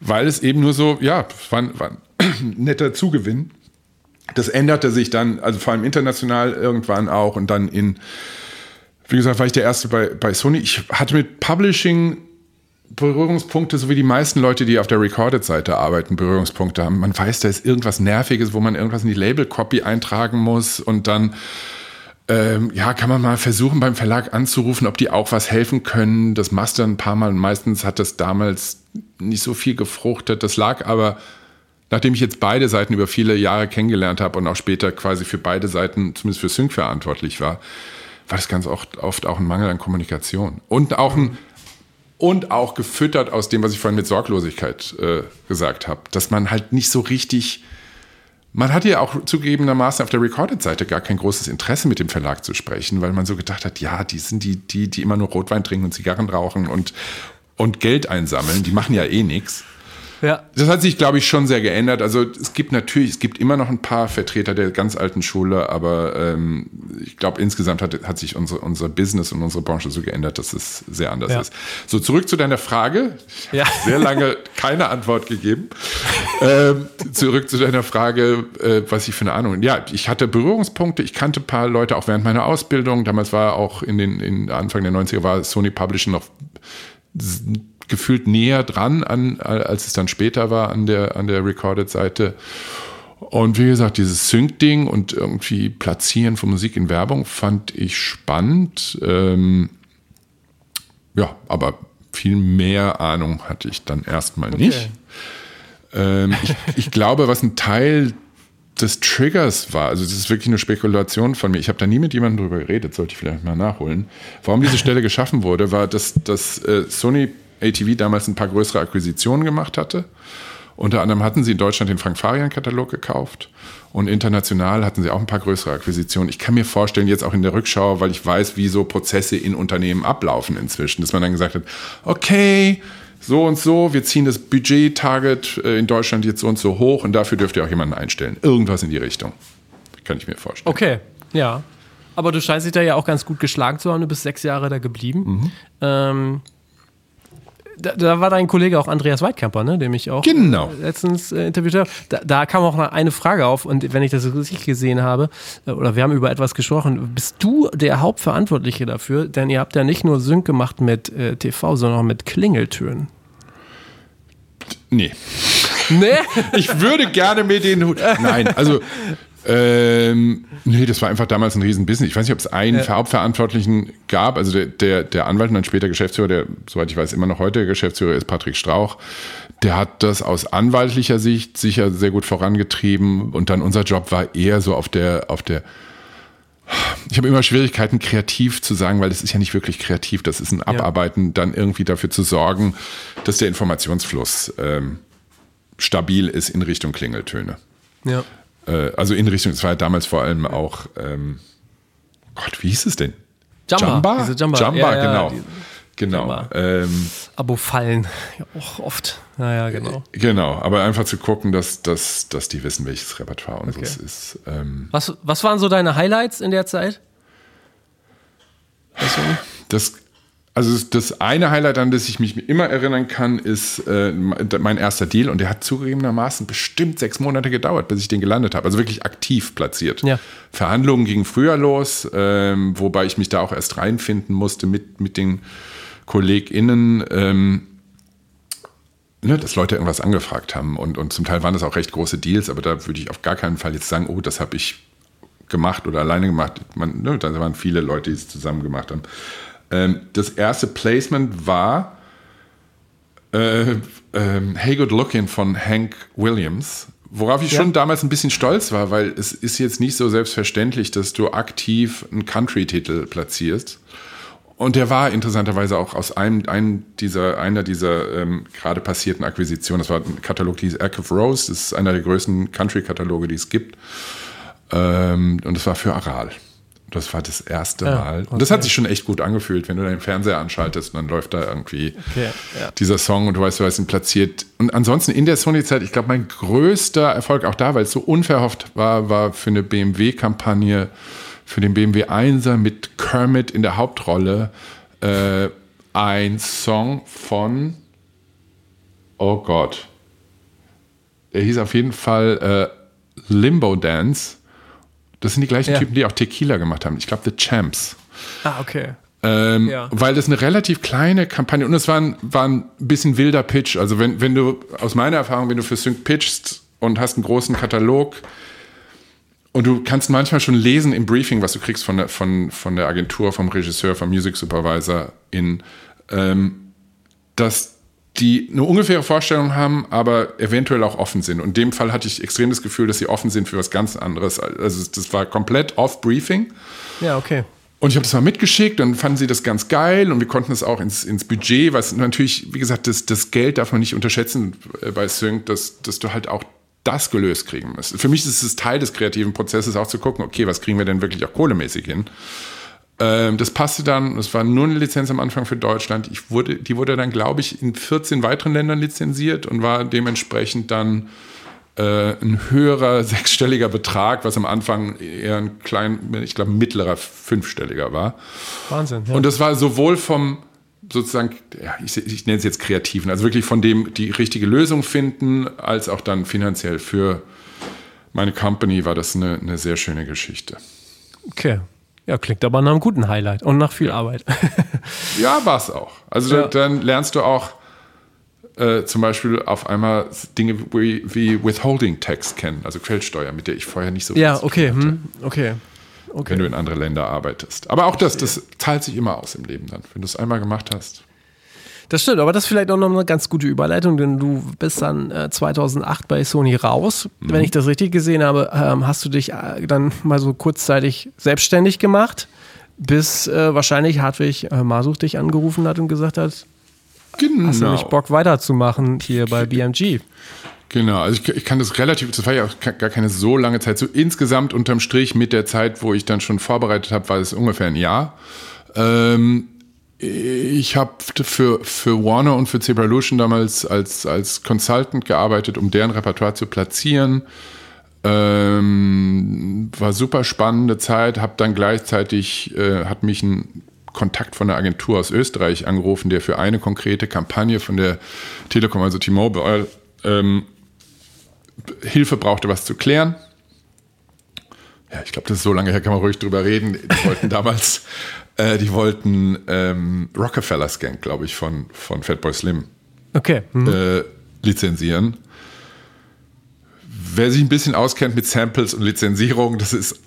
Weil es eben nur so, ja, war, war ein netter Zugewinn. Das änderte sich dann, also vor allem international irgendwann auch und dann in, wie gesagt, war ich der Erste bei, bei Sony. Ich hatte mit Publishing Berührungspunkte, so wie die meisten Leute, die auf der Recorded-Seite arbeiten, Berührungspunkte haben. Man weiß, da ist irgendwas Nerviges, wo man irgendwas in die Label-Copy eintragen muss und dann ähm, ja, kann man mal versuchen, beim Verlag anzurufen, ob die auch was helfen können. Das machst du ein paar Mal meistens hat das damals nicht so viel gefruchtet. Das lag aber nachdem ich jetzt beide Seiten über viele Jahre kennengelernt habe und auch später quasi für beide Seiten, zumindest für Sync verantwortlich war, war das ganz oft, oft auch ein Mangel an Kommunikation. Und auch ein, und auch gefüttert aus dem, was ich vorhin mit Sorglosigkeit äh, gesagt habe, dass man halt nicht so richtig, man hatte ja auch zugegebenermaßen auf der Recorded-Seite gar kein großes Interesse mit dem Verlag zu sprechen, weil man so gedacht hat, ja, die sind die, die, die immer nur Rotwein trinken und Zigarren rauchen und, und Geld einsammeln, die machen ja eh nichts. Ja. Das hat sich, glaube ich, schon sehr geändert. Also es gibt natürlich, es gibt immer noch ein paar Vertreter der ganz alten Schule, aber ähm, ich glaube, insgesamt hat, hat sich unsere, unser Business und unsere Branche so geändert, dass es sehr anders Ja. ist. So, zurück zu deiner Frage. Ja. Sehr lange keine Antwort gegeben. ähm, zurück zu deiner Frage, äh, was ich für eine Ahnung. Ja, ich hatte Berührungspunkte. Ich kannte ein paar Leute auch während meiner Ausbildung. Damals war auch in den in Anfang der 90er war Sony Publishing noch gefühlt näher dran an, als es dann später war an der, an der Recorded-Seite. Und wie gesagt, dieses Sync-Ding und irgendwie Platzieren von Musik in Werbung fand ich spannend. Ähm, ja, aber viel mehr Ahnung hatte ich dann erstmal nicht. Ähm, ich, ich glaube, was ein Teil des Triggers war, also das ist wirklich eine Spekulation von mir, ich habe da nie mit jemandem drüber geredet, sollte ich vielleicht mal nachholen. Warum diese Stelle geschaffen wurde, war, dass, dass äh, Sony ATV damals ein paar größere Akquisitionen gemacht hatte. Unter anderem hatten sie in Deutschland den Frank Farian-Katalog gekauft und international hatten sie auch ein paar größere Akquisitionen. Ich kann mir vorstellen, jetzt auch in der Rückschau, weil ich weiß, wie so Prozesse in Unternehmen ablaufen inzwischen, dass man dann gesagt hat, okay, so und so, wir ziehen das Budget-Target äh, in Deutschland jetzt so und so hoch und dafür dürft ihr auch jemanden einstellen. Irgendwas in die Richtung. Kann ich mir vorstellen. Okay, ja. Aber du scheinst dich da ja auch ganz gut geschlagen zu haben. Du bist sechs Jahre da geblieben. Mhm. Ähm, da, da war dein Kollege auch Andreas Weidkamper, ne, dem ich auch Genau. äh, letztens äh, interviewt habe. Da, da kam auch noch eine Frage auf und wenn ich das richtig gesehen habe, äh, oder wir haben über etwas gesprochen, bist du der Hauptverantwortliche dafür? Denn ihr habt ja nicht nur Sync gemacht mit äh, TV, sondern auch mit Klingeltönen. Nee. Ne? Ich würde gerne mit den Hut. Nein, also. Ähm, nee, das war einfach damals ein Riesenbusiness. Ich weiß nicht, ob es einen Hauptverantwortlichen gab. Also der, der, der Anwalt und dann später Geschäftsführer, der, soweit ich weiß, immer noch heute Geschäftsführer ist, Patrick Strauch. Der hat das aus anwaltlicher Sicht sicher sehr gut vorangetrieben. Und dann unser Job war eher so auf der, auf der, ich habe immer Schwierigkeiten, kreativ zu sagen, weil das ist ja nicht wirklich kreativ. Das ist ein Abarbeiten, dann irgendwie dafür zu sorgen, dass der Informationsfluss ähm, stabil ist in Richtung Klingeltöne. Ja. Äh, also in Richtung, es war ja damals vor allem auch, ähm, Gott, wie hieß es denn? Jumba, diese Jumba. Jumba, Ja, ja, genau. die- Genau. Jumba. Ähm, Abo-Fallen. Ja, auch oft. Naja, genau. genau, aber einfach zu gucken, dass, dass, dass die wissen, welches Repertoire unseres Okay. ist. Ähm, Was, was waren so deine Highlights in der Zeit? Das, also das- eine Highlight, an das ich mich immer erinnern kann, ist äh, mein erster Deal und der hat zugegebenermaßen bestimmt sechs Monate gedauert, bis ich den gelandet habe. Also wirklich aktiv platziert. Ja. Verhandlungen gingen früher los, ähm, wobei ich mich da auch erst reinfinden musste mit, mit den KollegInnen. Ähm, Ne, dass Leute irgendwas angefragt haben und, und zum Teil waren das auch recht große Deals, aber da würde ich auf gar keinen Fall jetzt sagen, oh, das habe ich gemacht oder alleine gemacht. Man, ne, da waren viele Leute, die es zusammen gemacht haben. Ähm, das erste Placement war äh, ähm, Hey Good Looking von Hank Williams, worauf ich Ja. schon damals ein bisschen stolz war, weil es ist jetzt nicht so selbstverständlich, dass du aktiv einen Country-Titel platzierst. Und der war interessanterweise auch aus einem, einem dieser, einer dieser ähm, gerade passierten Akquisitionen. Das war ein Katalog, die hieß Aircraft Rose. Das ist einer der größten Country-Kataloge, die es gibt. Ähm, und das war für Aral. Das war das erste Ja, Mal. Und das hat okay. sich schon echt gut angefühlt, wenn du deinen Fernseher anschaltest und dann läuft da irgendwie Okay, ja. dieser Song und du weißt, du hast ihn platziert. Und ansonsten in der Sony-Zeit, ich glaube, mein größter Erfolg auch da, weil es so unverhofft war, war für eine BMW-Kampagne, für den BMW 1er mit Kermit in der Hauptrolle, äh, ein Song von, oh Gott, der hieß auf jeden Fall äh, Limbo Dance. Das sind die gleichen Ja. Typen, die auch Tequila gemacht haben. Ich glaube, The Champs. Ah, okay. Ähm, Ja. Weil das eine relativ kleine Kampagne und es war ein, war ein bisschen wilder Pitch. Also wenn, wenn du, aus meiner Erfahrung, wenn du für Sync pitchst und hast einen großen Katalog und du kannst manchmal schon lesen im Briefing, was du kriegst von der, von, von der Agentur, vom Regisseur, vom Music Supervisor, in, ähm, dass die eine ungefähre Vorstellung haben, aber eventuell auch offen sind. Und in dem Fall hatte ich extrem das Gefühl, dass sie offen sind für was ganz anderes. Also das war komplett off-Briefing. Ja, okay. Und ich habe das mal mitgeschickt, dann fanden sie das ganz geil und wir konnten es auch ins, ins Budget, was natürlich, wie gesagt, das, das Geld darf man nicht unterschätzen äh, bei Sync, dass, dass du halt auch das gelöst kriegen musst. Für mich ist es Teil des kreativen Prozesses auch zu gucken, okay, was kriegen wir denn wirklich auch kohlemäßig hin? Ähm, das passte dann, es war nur eine Lizenz am Anfang für Deutschland. Ich wurde, die wurde dann, glaube ich, in 14 weiteren Ländern lizenziert und war dementsprechend dann äh, ein höherer sechsstelliger Betrag, was am Anfang eher ein klein, ich glaube, mittlerer fünfstelliger war. Wahnsinn. Ja. Und das war sowohl vom sozusagen, ja, ich, ich nenne es jetzt Kreativen, also wirklich von dem die richtige Lösung finden, als auch dann finanziell für meine Company war das eine, eine sehr schöne Geschichte. Okay. Ja, klingt aber nach einem guten Highlight und nach viel Arbeit. ja, war es auch. Also ja. dann lernst du auch äh, zum Beispiel auf einmal Dinge wie, wie Withholding Tax kennen, also Quellsteuer, mit der ich vorher nicht so viel Ja, okay, hm, okay. Okay. wenn du in andere Länder arbeitest. Aber auch das, das zahlt sich immer aus im Leben dann, wenn du es einmal gemacht hast. Das stimmt, aber das ist vielleicht auch noch eine ganz gute Überleitung, denn du bist dann äh, 2008 bei Sony raus. Mhm. Wenn ich das richtig gesehen habe, ähm, hast du dich äh, dann mal so kurzzeitig selbstständig gemacht, bis äh, wahrscheinlich Hartwig äh, Masuch dich angerufen hat und gesagt hat, genau. hast du nicht Bock weiterzumachen hier bei BMG? Genau, also ich, ich, kann das relativ, das war ja auch gar keine so lange Zeit. So insgesamt unterm Strich mit der Zeit, wo ich dann schon vorbereitet habe, war es ungefähr ein Jahr. Ähm, ich habe für, für Warner und für Zebralution damals als, als Consultant gearbeitet, um deren Repertoire zu platzieren. Ähm, war super spannende Zeit, habe dann gleichzeitig, äh, hat mich ein Kontakt von der Agentur aus Österreich angerufen, der für eine konkrete Kampagne von der Telekom, also T-Mobile, ähm, Hilfe brauchte, was zu klären. Ja, ich glaube, das ist so lange her, kann man ruhig drüber reden. Die wollten damals äh, die wollten ähm, Rockefeller Skank, glaube ich, von, von Fatboy Slim okay. Mhm. Äh, lizenzieren. Wer sich ein bisschen auskennt mit Samples und Lizenzierung, das ist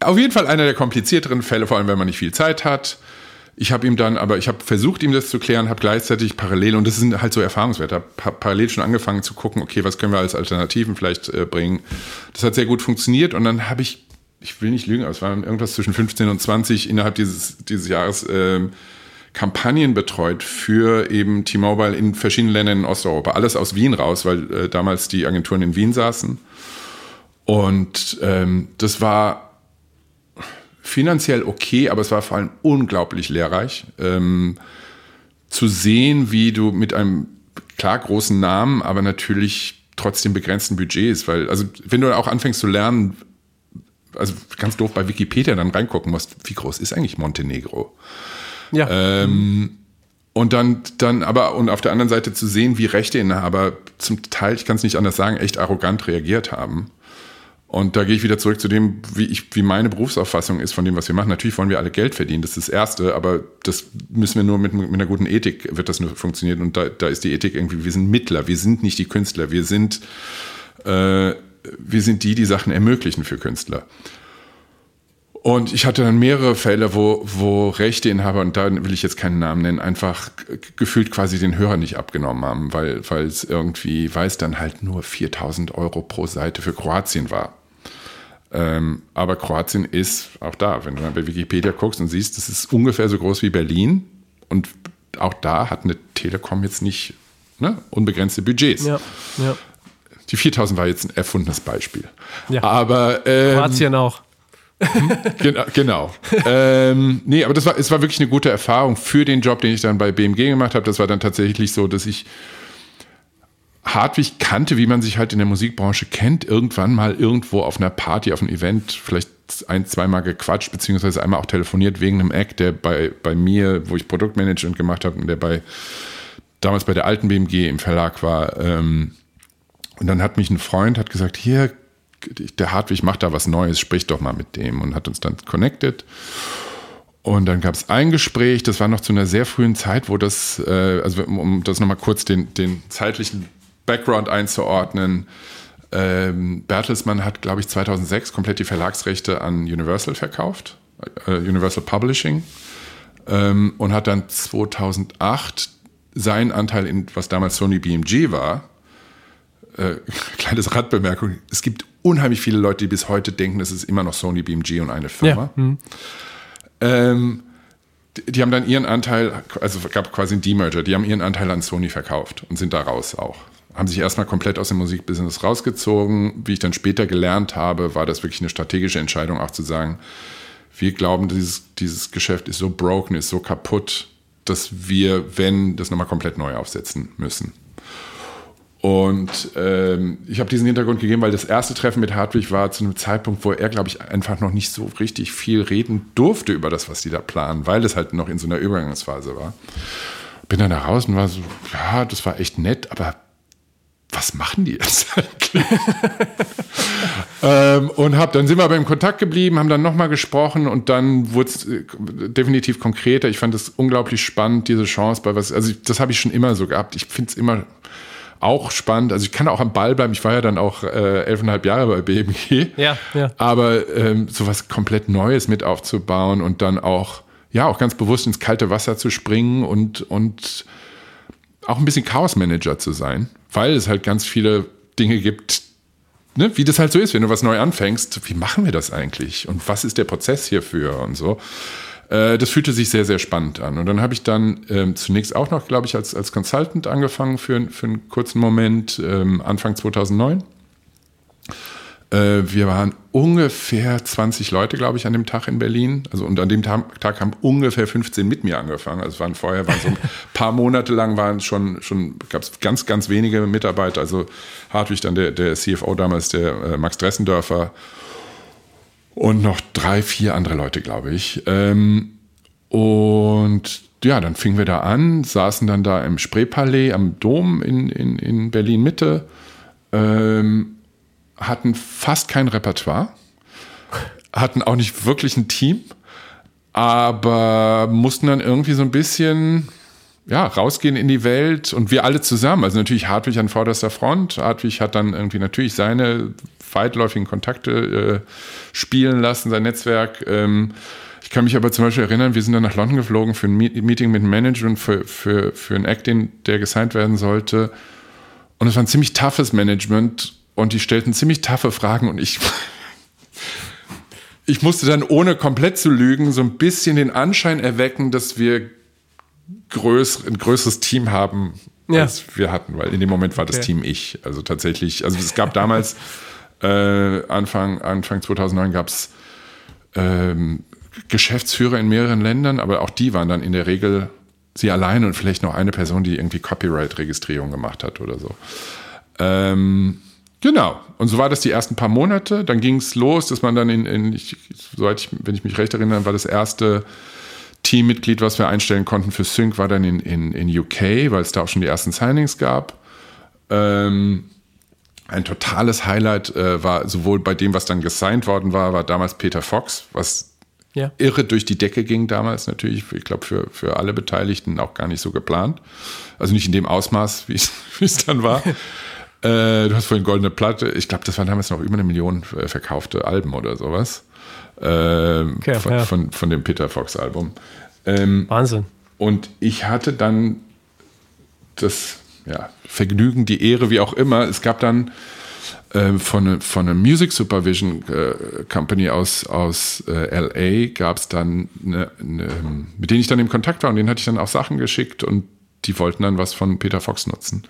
auf jeden Fall einer der komplizierteren Fälle, vor allem wenn man nicht viel Zeit hat. Ich habe ihm dann, aber ich habe versucht, ihm das zu klären, habe gleichzeitig parallel, und das sind halt so Erfahrungswerte, habe parallel schon angefangen zu gucken, okay, was können wir als Alternativen vielleicht äh, bringen. Das hat sehr gut funktioniert und dann habe ich ich will nicht lügen, aber es waren irgendwas zwischen 15 und 20 innerhalb dieses, dieses Jahres ähm, Kampagnen betreut für eben T-Mobile in verschiedenen Ländern in Osteuropa. Alles aus Wien raus, weil äh, damals die Agenturen in Wien saßen. Und ähm, das war finanziell okay, aber es war vor allem unglaublich lehrreich. Ähm, zu sehen, wie du mit einem klar großen Namen, aber natürlich trotzdem begrenzten Budgets, weil, also wenn du auch anfängst zu lernen, also ganz doof bei Wikipedia dann reingucken musst, wie groß ist eigentlich Montenegro? Ja. Ähm, und dann, dann aber, und auf der anderen Seite zu sehen, wie Rechteinhaber zum Teil, ich kann es nicht anders sagen, echt arrogant reagiert haben. Und da gehe ich wieder zurück zu dem, wie, ich, wie meine Berufsauffassung ist von dem, was wir machen. Natürlich wollen wir alle Geld verdienen, das ist das Erste, aber das müssen wir nur mit, mit einer guten Ethik, wird das nur funktionieren. Und da, da ist die Ethik irgendwie, wir sind Mittler, wir sind nicht die Künstler, wir sind äh, wir sind die, die Sachen ermöglichen für Künstler. Und ich hatte dann mehrere Fälle, wo, wo Rechteinhaber, und da will ich jetzt keinen Namen nennen, einfach gefühlt quasi den Hörer nicht abgenommen haben, weil, es irgendwie, weil es dann halt nur 4000 Euro pro Seite für Kroatien war. Ähm, aber Kroatien ist auch da, wenn du mal bei Wikipedia guckst und siehst, das ist ungefähr so groß wie Berlin. Und auch da hat eine Telekom jetzt nicht ne, unbegrenzte Budgets. Ja, ja. Die 4000 war jetzt ein erfundenes Beispiel. Ja. Aber. Ähm, Kroatien auch. genau. genau. ähm, nee, aber das war, es war wirklich eine gute Erfahrung für den Job, den ich dann bei BMG gemacht habe. Das war dann tatsächlich so, dass ich Hartwig kannte, wie man sich halt in der Musikbranche kennt, irgendwann mal irgendwo auf einer Party, auf einem Event, vielleicht ein, zweimal gequatscht, beziehungsweise einmal auch telefoniert wegen einem Act, der bei, bei mir, wo ich Produktmanagement gemacht habe und der bei damals bei der alten BMG im Verlag war, ähm, und dann hat mich ein Freund hat gesagt, hier, der Hartwig macht da was Neues, sprich doch mal mit dem und hat uns dann connected. Und dann gab es ein Gespräch, das war noch zu einer sehr frühen Zeit, wo das, äh, also um das nochmal kurz den, den zeitlichen Background einzuordnen, ähm, Bertelsmann hat, glaube ich, 2006 komplett die Verlagsrechte an Universal verkauft, äh, Universal Publishing, ähm, und hat dann 2008 seinen Anteil in, was damals Sony BMG war, äh, kleines Radbemerkung, es gibt unheimlich viele Leute, die bis heute denken, es ist immer noch Sony BMG und eine Firma. Ja. Mhm. Ähm, die, die haben dann ihren Anteil, also gab quasi einen Demerger, die haben ihren Anteil an Sony verkauft und sind da raus auch. Haben sich erstmal komplett aus dem Musikbusiness rausgezogen. Wie ich dann später gelernt habe, war das wirklich eine strategische Entscheidung, auch zu sagen, wir glauben, dieses, dieses Geschäft ist so broken, ist so kaputt, dass wir, wenn, das nochmal komplett neu aufsetzen müssen. Und ähm, ich habe diesen Hintergrund gegeben, weil das erste Treffen mit Hartwig war zu einem Zeitpunkt, wo er, glaube ich, einfach noch nicht so richtig viel reden durfte über das, was die da planen, weil es halt noch in so einer Übergangsphase war. Bin dann da raus und war so, ja, das war echt nett, aber was machen die jetzt eigentlich? ähm, und hab, dann sind wir aber im Kontakt geblieben, haben dann nochmal gesprochen und dann wurde es äh, definitiv konkreter. Ich fand es unglaublich spannend, diese Chance bei was, also ich, das habe ich schon immer so gehabt. Ich finde es immer auch spannend. Also ich kann auch am Ball bleiben. Ich war ja dann auch äh, elfeinhalb Jahre bei BMG. Ja, ja. Aber ähm, sowas komplett Neues mit aufzubauen und dann auch, ja, auch ganz bewusst ins kalte Wasser zu springen und, und auch ein bisschen Chaos-Manager zu sein, weil es halt ganz viele Dinge gibt, ne, wie das halt so ist, wenn du was neu anfängst. Wie machen wir das eigentlich? Und was ist der Prozess hierfür und so? Äh, das fühlte sich sehr, sehr spannend an. Und dann habe ich dann ähm, zunächst auch noch, glaube ich, als, als Consultant angefangen für, für einen kurzen Moment, ähm, Anfang 2009. Äh, wir waren ungefähr 20 Leute, glaube ich, an dem Tag in Berlin. Also und an dem Tag, Tag haben ungefähr 15 mit mir angefangen. Also es waren vorher, waren so ein paar Monate lang waren schon, schon gab es ganz, ganz wenige Mitarbeiter. Also Hartwig, dann der, der CFO damals, der äh, Max Dressendörfer und noch drei, vier andere Leute, glaube ich. Ähm, und ja, dann fingen wir da an, saßen dann da im Spreepalais am Dom in, in, in Berlin-Mitte, ähm, hatten fast kein Repertoire, hatten auch nicht wirklich ein Team, aber mussten dann irgendwie so ein bisschen ja, rausgehen in die Welt und wir alle zusammen. Also natürlich Hartwig an vorderster Front. Hartwig hat dann irgendwie natürlich seine weitläufigen Kontakte äh, spielen lassen, sein Netzwerk. Ähm, ich kann mich aber zum Beispiel erinnern, wir sind dann nach London geflogen für ein Meeting mit dem Management für, für, für einen Act, der gesigned werden sollte. Und es war ein ziemlich toughes Management und die stellten ziemlich taffe Fragen und ich, ich musste dann ohne komplett zu lügen so ein bisschen den Anschein erwecken, dass wir größ, ein größeres Team haben, ja. als wir hatten, weil in dem Moment war das okay. Team ich. Also tatsächlich, also es gab damals äh, Anfang, Anfang 2009 gab es ähm, Geschäftsführer in mehreren Ländern, aber auch die waren dann in der Regel sie alleine und vielleicht noch eine Person, die irgendwie Copyright-Registrierung gemacht hat oder so. Ähm, genau. Und so war das die ersten paar Monate. Dann ging es los, dass man dann in, in ich, soweit ich, wenn ich mich recht erinnere, war das erste Teammitglied, was wir einstellen konnten für Sync, war dann in, in, in UK, weil es da auch schon die ersten Signings gab. Ähm, ein totales Highlight äh, war sowohl bei dem, was dann gesigned worden war, war damals Peter Fox, was ja. irre durch die Decke ging damals natürlich. Ich glaube, für, für alle Beteiligten auch gar nicht so geplant. Also nicht in dem Ausmaß, wie es dann war. äh, du hast vorhin Goldene Platte. Ich glaube, das waren damals noch über eine Million äh, verkaufte Alben oder sowas. Äh, okay, von, ja. von, von, dem Peter Fox Album. Ähm, Wahnsinn. Und ich hatte dann das ja, Vergnügen, die Ehre, wie auch immer. Es gab dann äh, von, von einer Music Supervision äh, Company aus, aus äh, LA gab es dann, eine, eine, mit denen ich dann im Kontakt war und denen hatte ich dann auch Sachen geschickt und die wollten dann was von Peter Fox nutzen.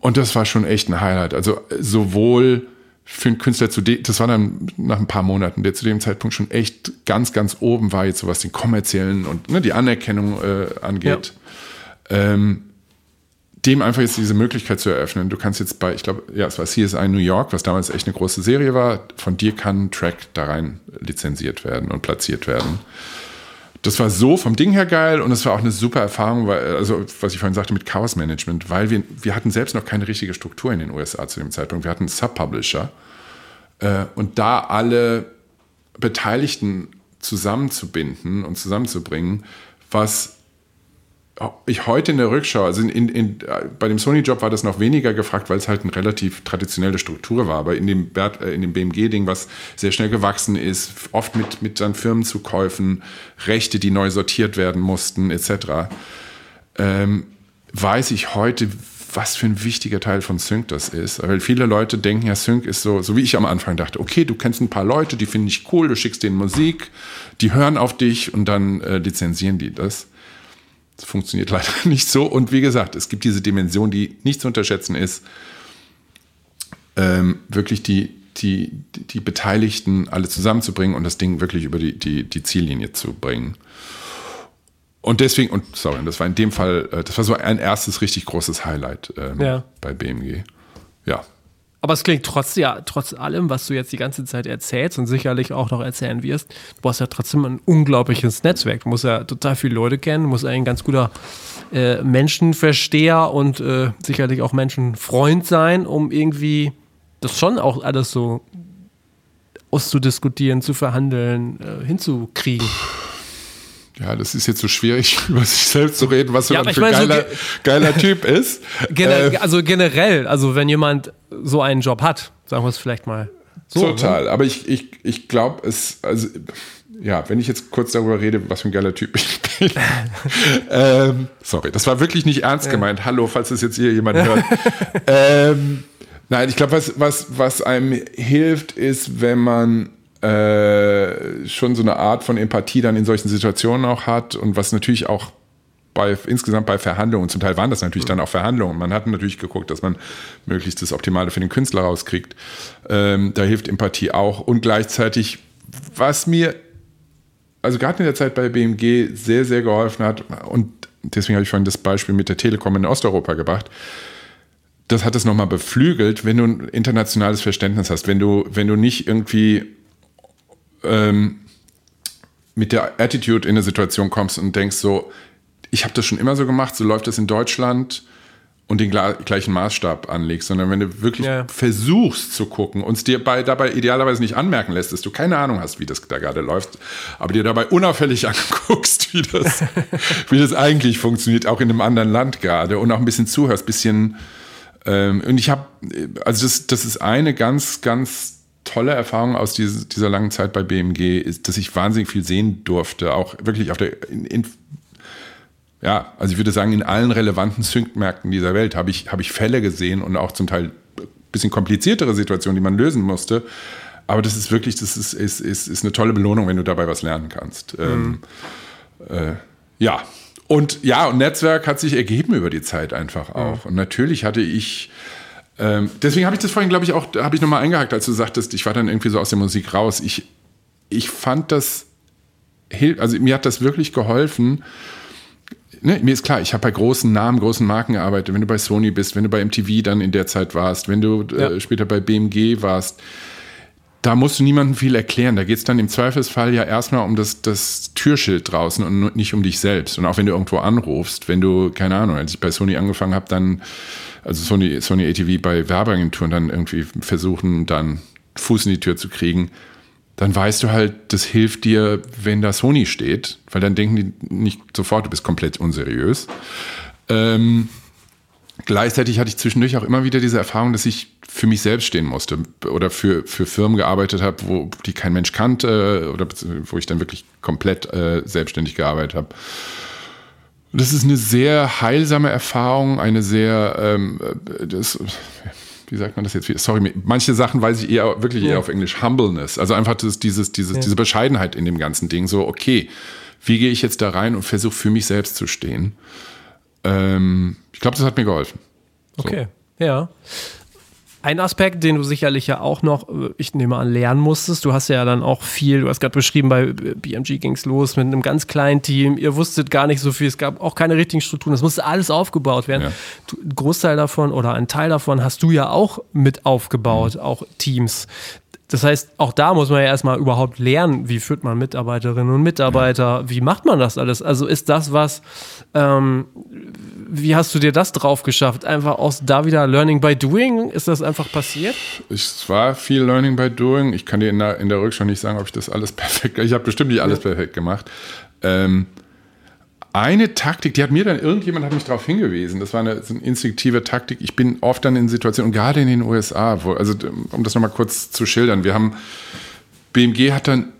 Und das war schon echt ein Highlight. Also sowohl für einen Künstler zu dem, das war dann nach ein paar Monaten, der zu dem Zeitpunkt schon echt ganz, ganz oben war, jetzt so was den kommerziellen und ne, die Anerkennung äh, angeht. Ja. Ähm, dem einfach jetzt diese Möglichkeit zu eröffnen. Du kannst jetzt bei, ich glaube, ja, es war CSI New York, was damals echt eine große Serie war. Von dir kann ein Track da rein lizenziert werden und platziert werden. Das war so vom Ding her geil und es war auch eine super Erfahrung, weil, also was ich vorhin sagte mit Chaos Management, weil wir, wir hatten selbst noch keine richtige Struktur in den USA zu dem Zeitpunkt. Wir hatten Sub-Publisher äh, und da alle Beteiligten zusammenzubinden und zusammenzubringen, was ich heute in der Rückschau, also in, in, bei dem Sony-Job war das noch weniger gefragt, weil es halt eine relativ traditionelle Struktur war. Aber in dem, äh, dem BMG-Ding, was sehr schnell gewachsen ist, oft mit, mit dann Firmenzukäufen, Rechte, die neu sortiert werden mussten, etc., ähm, weiß ich heute, was für ein wichtiger Teil von Sync das ist. Weil viele Leute denken ja, Sync ist so, so wie ich am Anfang dachte, okay, du kennst ein paar Leute, die finden dich cool, du schickst denen Musik, die hören auf dich und dann äh, lizenzieren die das. Das funktioniert leider nicht so. Und wie gesagt, es gibt diese Dimension, die nicht zu unterschätzen ist. Ähm, wirklich die, die, die Beteiligten alle zusammenzubringen und das Ding wirklich über die, die, die Ziellinie zu bringen. Und deswegen, und sorry, das war in dem Fall, äh, das war so ein erstes richtig großes Highlight ähm, ja. bei BMG. Ja. Aber es klingt trotz, ja, trotz allem, was du jetzt die ganze Zeit erzählst und sicherlich auch noch erzählen wirst, du hast ja trotzdem ein unglaubliches Netzwerk. Du musst ja total viele Leute kennen, musst ein ganz guter äh, Menschenversteher und äh, sicherlich auch Menschenfreund sein, um irgendwie das schon auch alles so auszudiskutieren, zu verhandeln, äh, hinzukriegen. Ja, das ist jetzt so schwierig, über sich selbst zu reden, was ja, für ein geiler, so geiler Typ ist. Gener äh, also generell, also wenn jemand so einen Job hat, sagen wir es vielleicht mal so. Total, ne? aber ich, ich, ich glaube, es, also, ja, wenn ich jetzt kurz darüber rede, was für ein geiler Typ ich bin. ähm, sorry, das war wirklich nicht ernst gemeint. Hallo, falls das jetzt hier jemand hört. ähm, nein, ich glaube, was, was, was einem hilft, ist, wenn man äh, schon so eine Art von Empathie dann in solchen Situationen auch hat und was natürlich auch bei, insgesamt bei Verhandlungen, zum Teil waren das natürlich dann auch Verhandlungen. Man hat natürlich geguckt, dass man möglichst das Optimale für den Künstler rauskriegt. Ähm, da hilft Empathie auch. Und gleichzeitig, was mir, also gerade in der Zeit bei BMG sehr, sehr geholfen hat, und deswegen habe ich vorhin das Beispiel mit der Telekom in Osteuropa gebracht, das hat es nochmal beflügelt, wenn du ein internationales Verständnis hast, wenn du, wenn du nicht irgendwie ähm, mit der Attitude in eine Situation kommst und denkst so, ich habe das schon immer so gemacht, so läuft das in Deutschland und den gleichen Maßstab anlegst, sondern wenn du wirklich ja. versuchst zu gucken und es dir bei, dabei idealerweise nicht anmerken lässt, dass du keine Ahnung hast, wie das da gerade läuft, aber dir dabei unauffällig anguckst, wie das, wie das eigentlich funktioniert, auch in einem anderen Land gerade und auch ein bisschen zuhörst, bisschen ähm, und ich habe, also das, das ist eine ganz, ganz tolle Erfahrung aus dieser, dieser langen Zeit bei BMG ist, dass ich wahnsinnig viel sehen durfte, auch wirklich auf der, in, in, ja, also ich würde sagen, in allen relevanten Sync-Märkten dieser Welt habe ich, habe ich Fälle gesehen und auch zum Teil ein bisschen kompliziertere Situationen, die man lösen musste. Aber das ist wirklich, das ist, ist, ist, ist eine tolle Belohnung, wenn du dabei was lernen kannst. Mhm. Ähm, äh, ja. Und ja, und Netzwerk hat sich ergeben über die Zeit einfach auch. Mhm. Und natürlich hatte ich ähm, deswegen habe ich das vorhin, glaube ich, auch, habe ich nochmal eingehakt, als du sagtest, ich war dann irgendwie so aus der Musik raus. Ich, ich fand das, also mir hat das wirklich geholfen. Ne, mir ist klar, ich habe bei großen Namen, großen Marken gearbeitet. Wenn du bei Sony bist, wenn du bei MTV dann in der Zeit warst, wenn du äh, ja. äh, später bei BMG warst, da musst du niemandem viel erklären. Da geht es dann im Zweifelsfall ja erstmal um das, das Türschild draußen und nicht um dich selbst. Und auch wenn du irgendwo anrufst, wenn du, keine Ahnung, als ich bei Sony angefangen habe, dann also Sony, Sony ATV bei Werbeagenturen dann irgendwie versuchen, dann Fuß in die Tür zu kriegen, dann weißt du halt, das hilft dir, wenn da Sony steht, weil dann denken die nicht sofort, du bist komplett unseriös. Ähm, gleichzeitig hatte ich zwischendurch auch immer wieder diese Erfahrung, dass ich für mich selbst stehen musste oder für, für Firmen gearbeitet habe, wo die kein Mensch kannte oder wo ich dann wirklich komplett äh, selbstständig gearbeitet habe. Das ist eine sehr heilsame Erfahrung, eine sehr, ähm, das, wie sagt man das jetzt? Sorry, manche Sachen weiß ich eher wirklich eher auf Englisch Humbleness. Also einfach das, dieses, dieses, ja. diese Bescheidenheit in dem ganzen Ding. So, okay, wie gehe ich jetzt da rein und versuche für mich selbst zu stehen? Ähm, ich glaube, das hat mir geholfen. So. Okay, ja. Ein Aspekt, den du sicherlich ja auch noch, äh, ich nehme an, lernen musstest. Du hast ja dann auch viel, du hast gerade beschrieben, bei BMG ging es los mit einem ganz kleinen Team. Ihr wusstet gar nicht so viel, es gab auch keine richtigen Strukturen. Das musste alles aufgebaut werden. Ja. Du, ein Großteil davon oder ein Teil davon hast du ja auch mit aufgebaut, mhm. auch Teams. Das heißt, auch da muss man ja erstmal überhaupt lernen, wie führt man Mitarbeiterinnen und Mitarbeiter, wie macht man das alles? Also ist das was, ähm, wie hast du dir das drauf geschafft? Einfach aus da wieder Learning by Doing? Ist das einfach passiert? Es war viel Learning by Doing. Ich kann dir in der, in der Rückschau nicht sagen, ob ich das alles perfekt, ich habe bestimmt nicht alles ja. perfekt gemacht. Ähm, eine Taktik, die hat mir dann, irgendjemand hat mich darauf hingewiesen, das war eine, eine, instinktive Taktik. Ich bin oft dann in Situationen, gerade in den USA, wo, also um das nochmal kurz zu schildern, wir haben, BMG hat dann,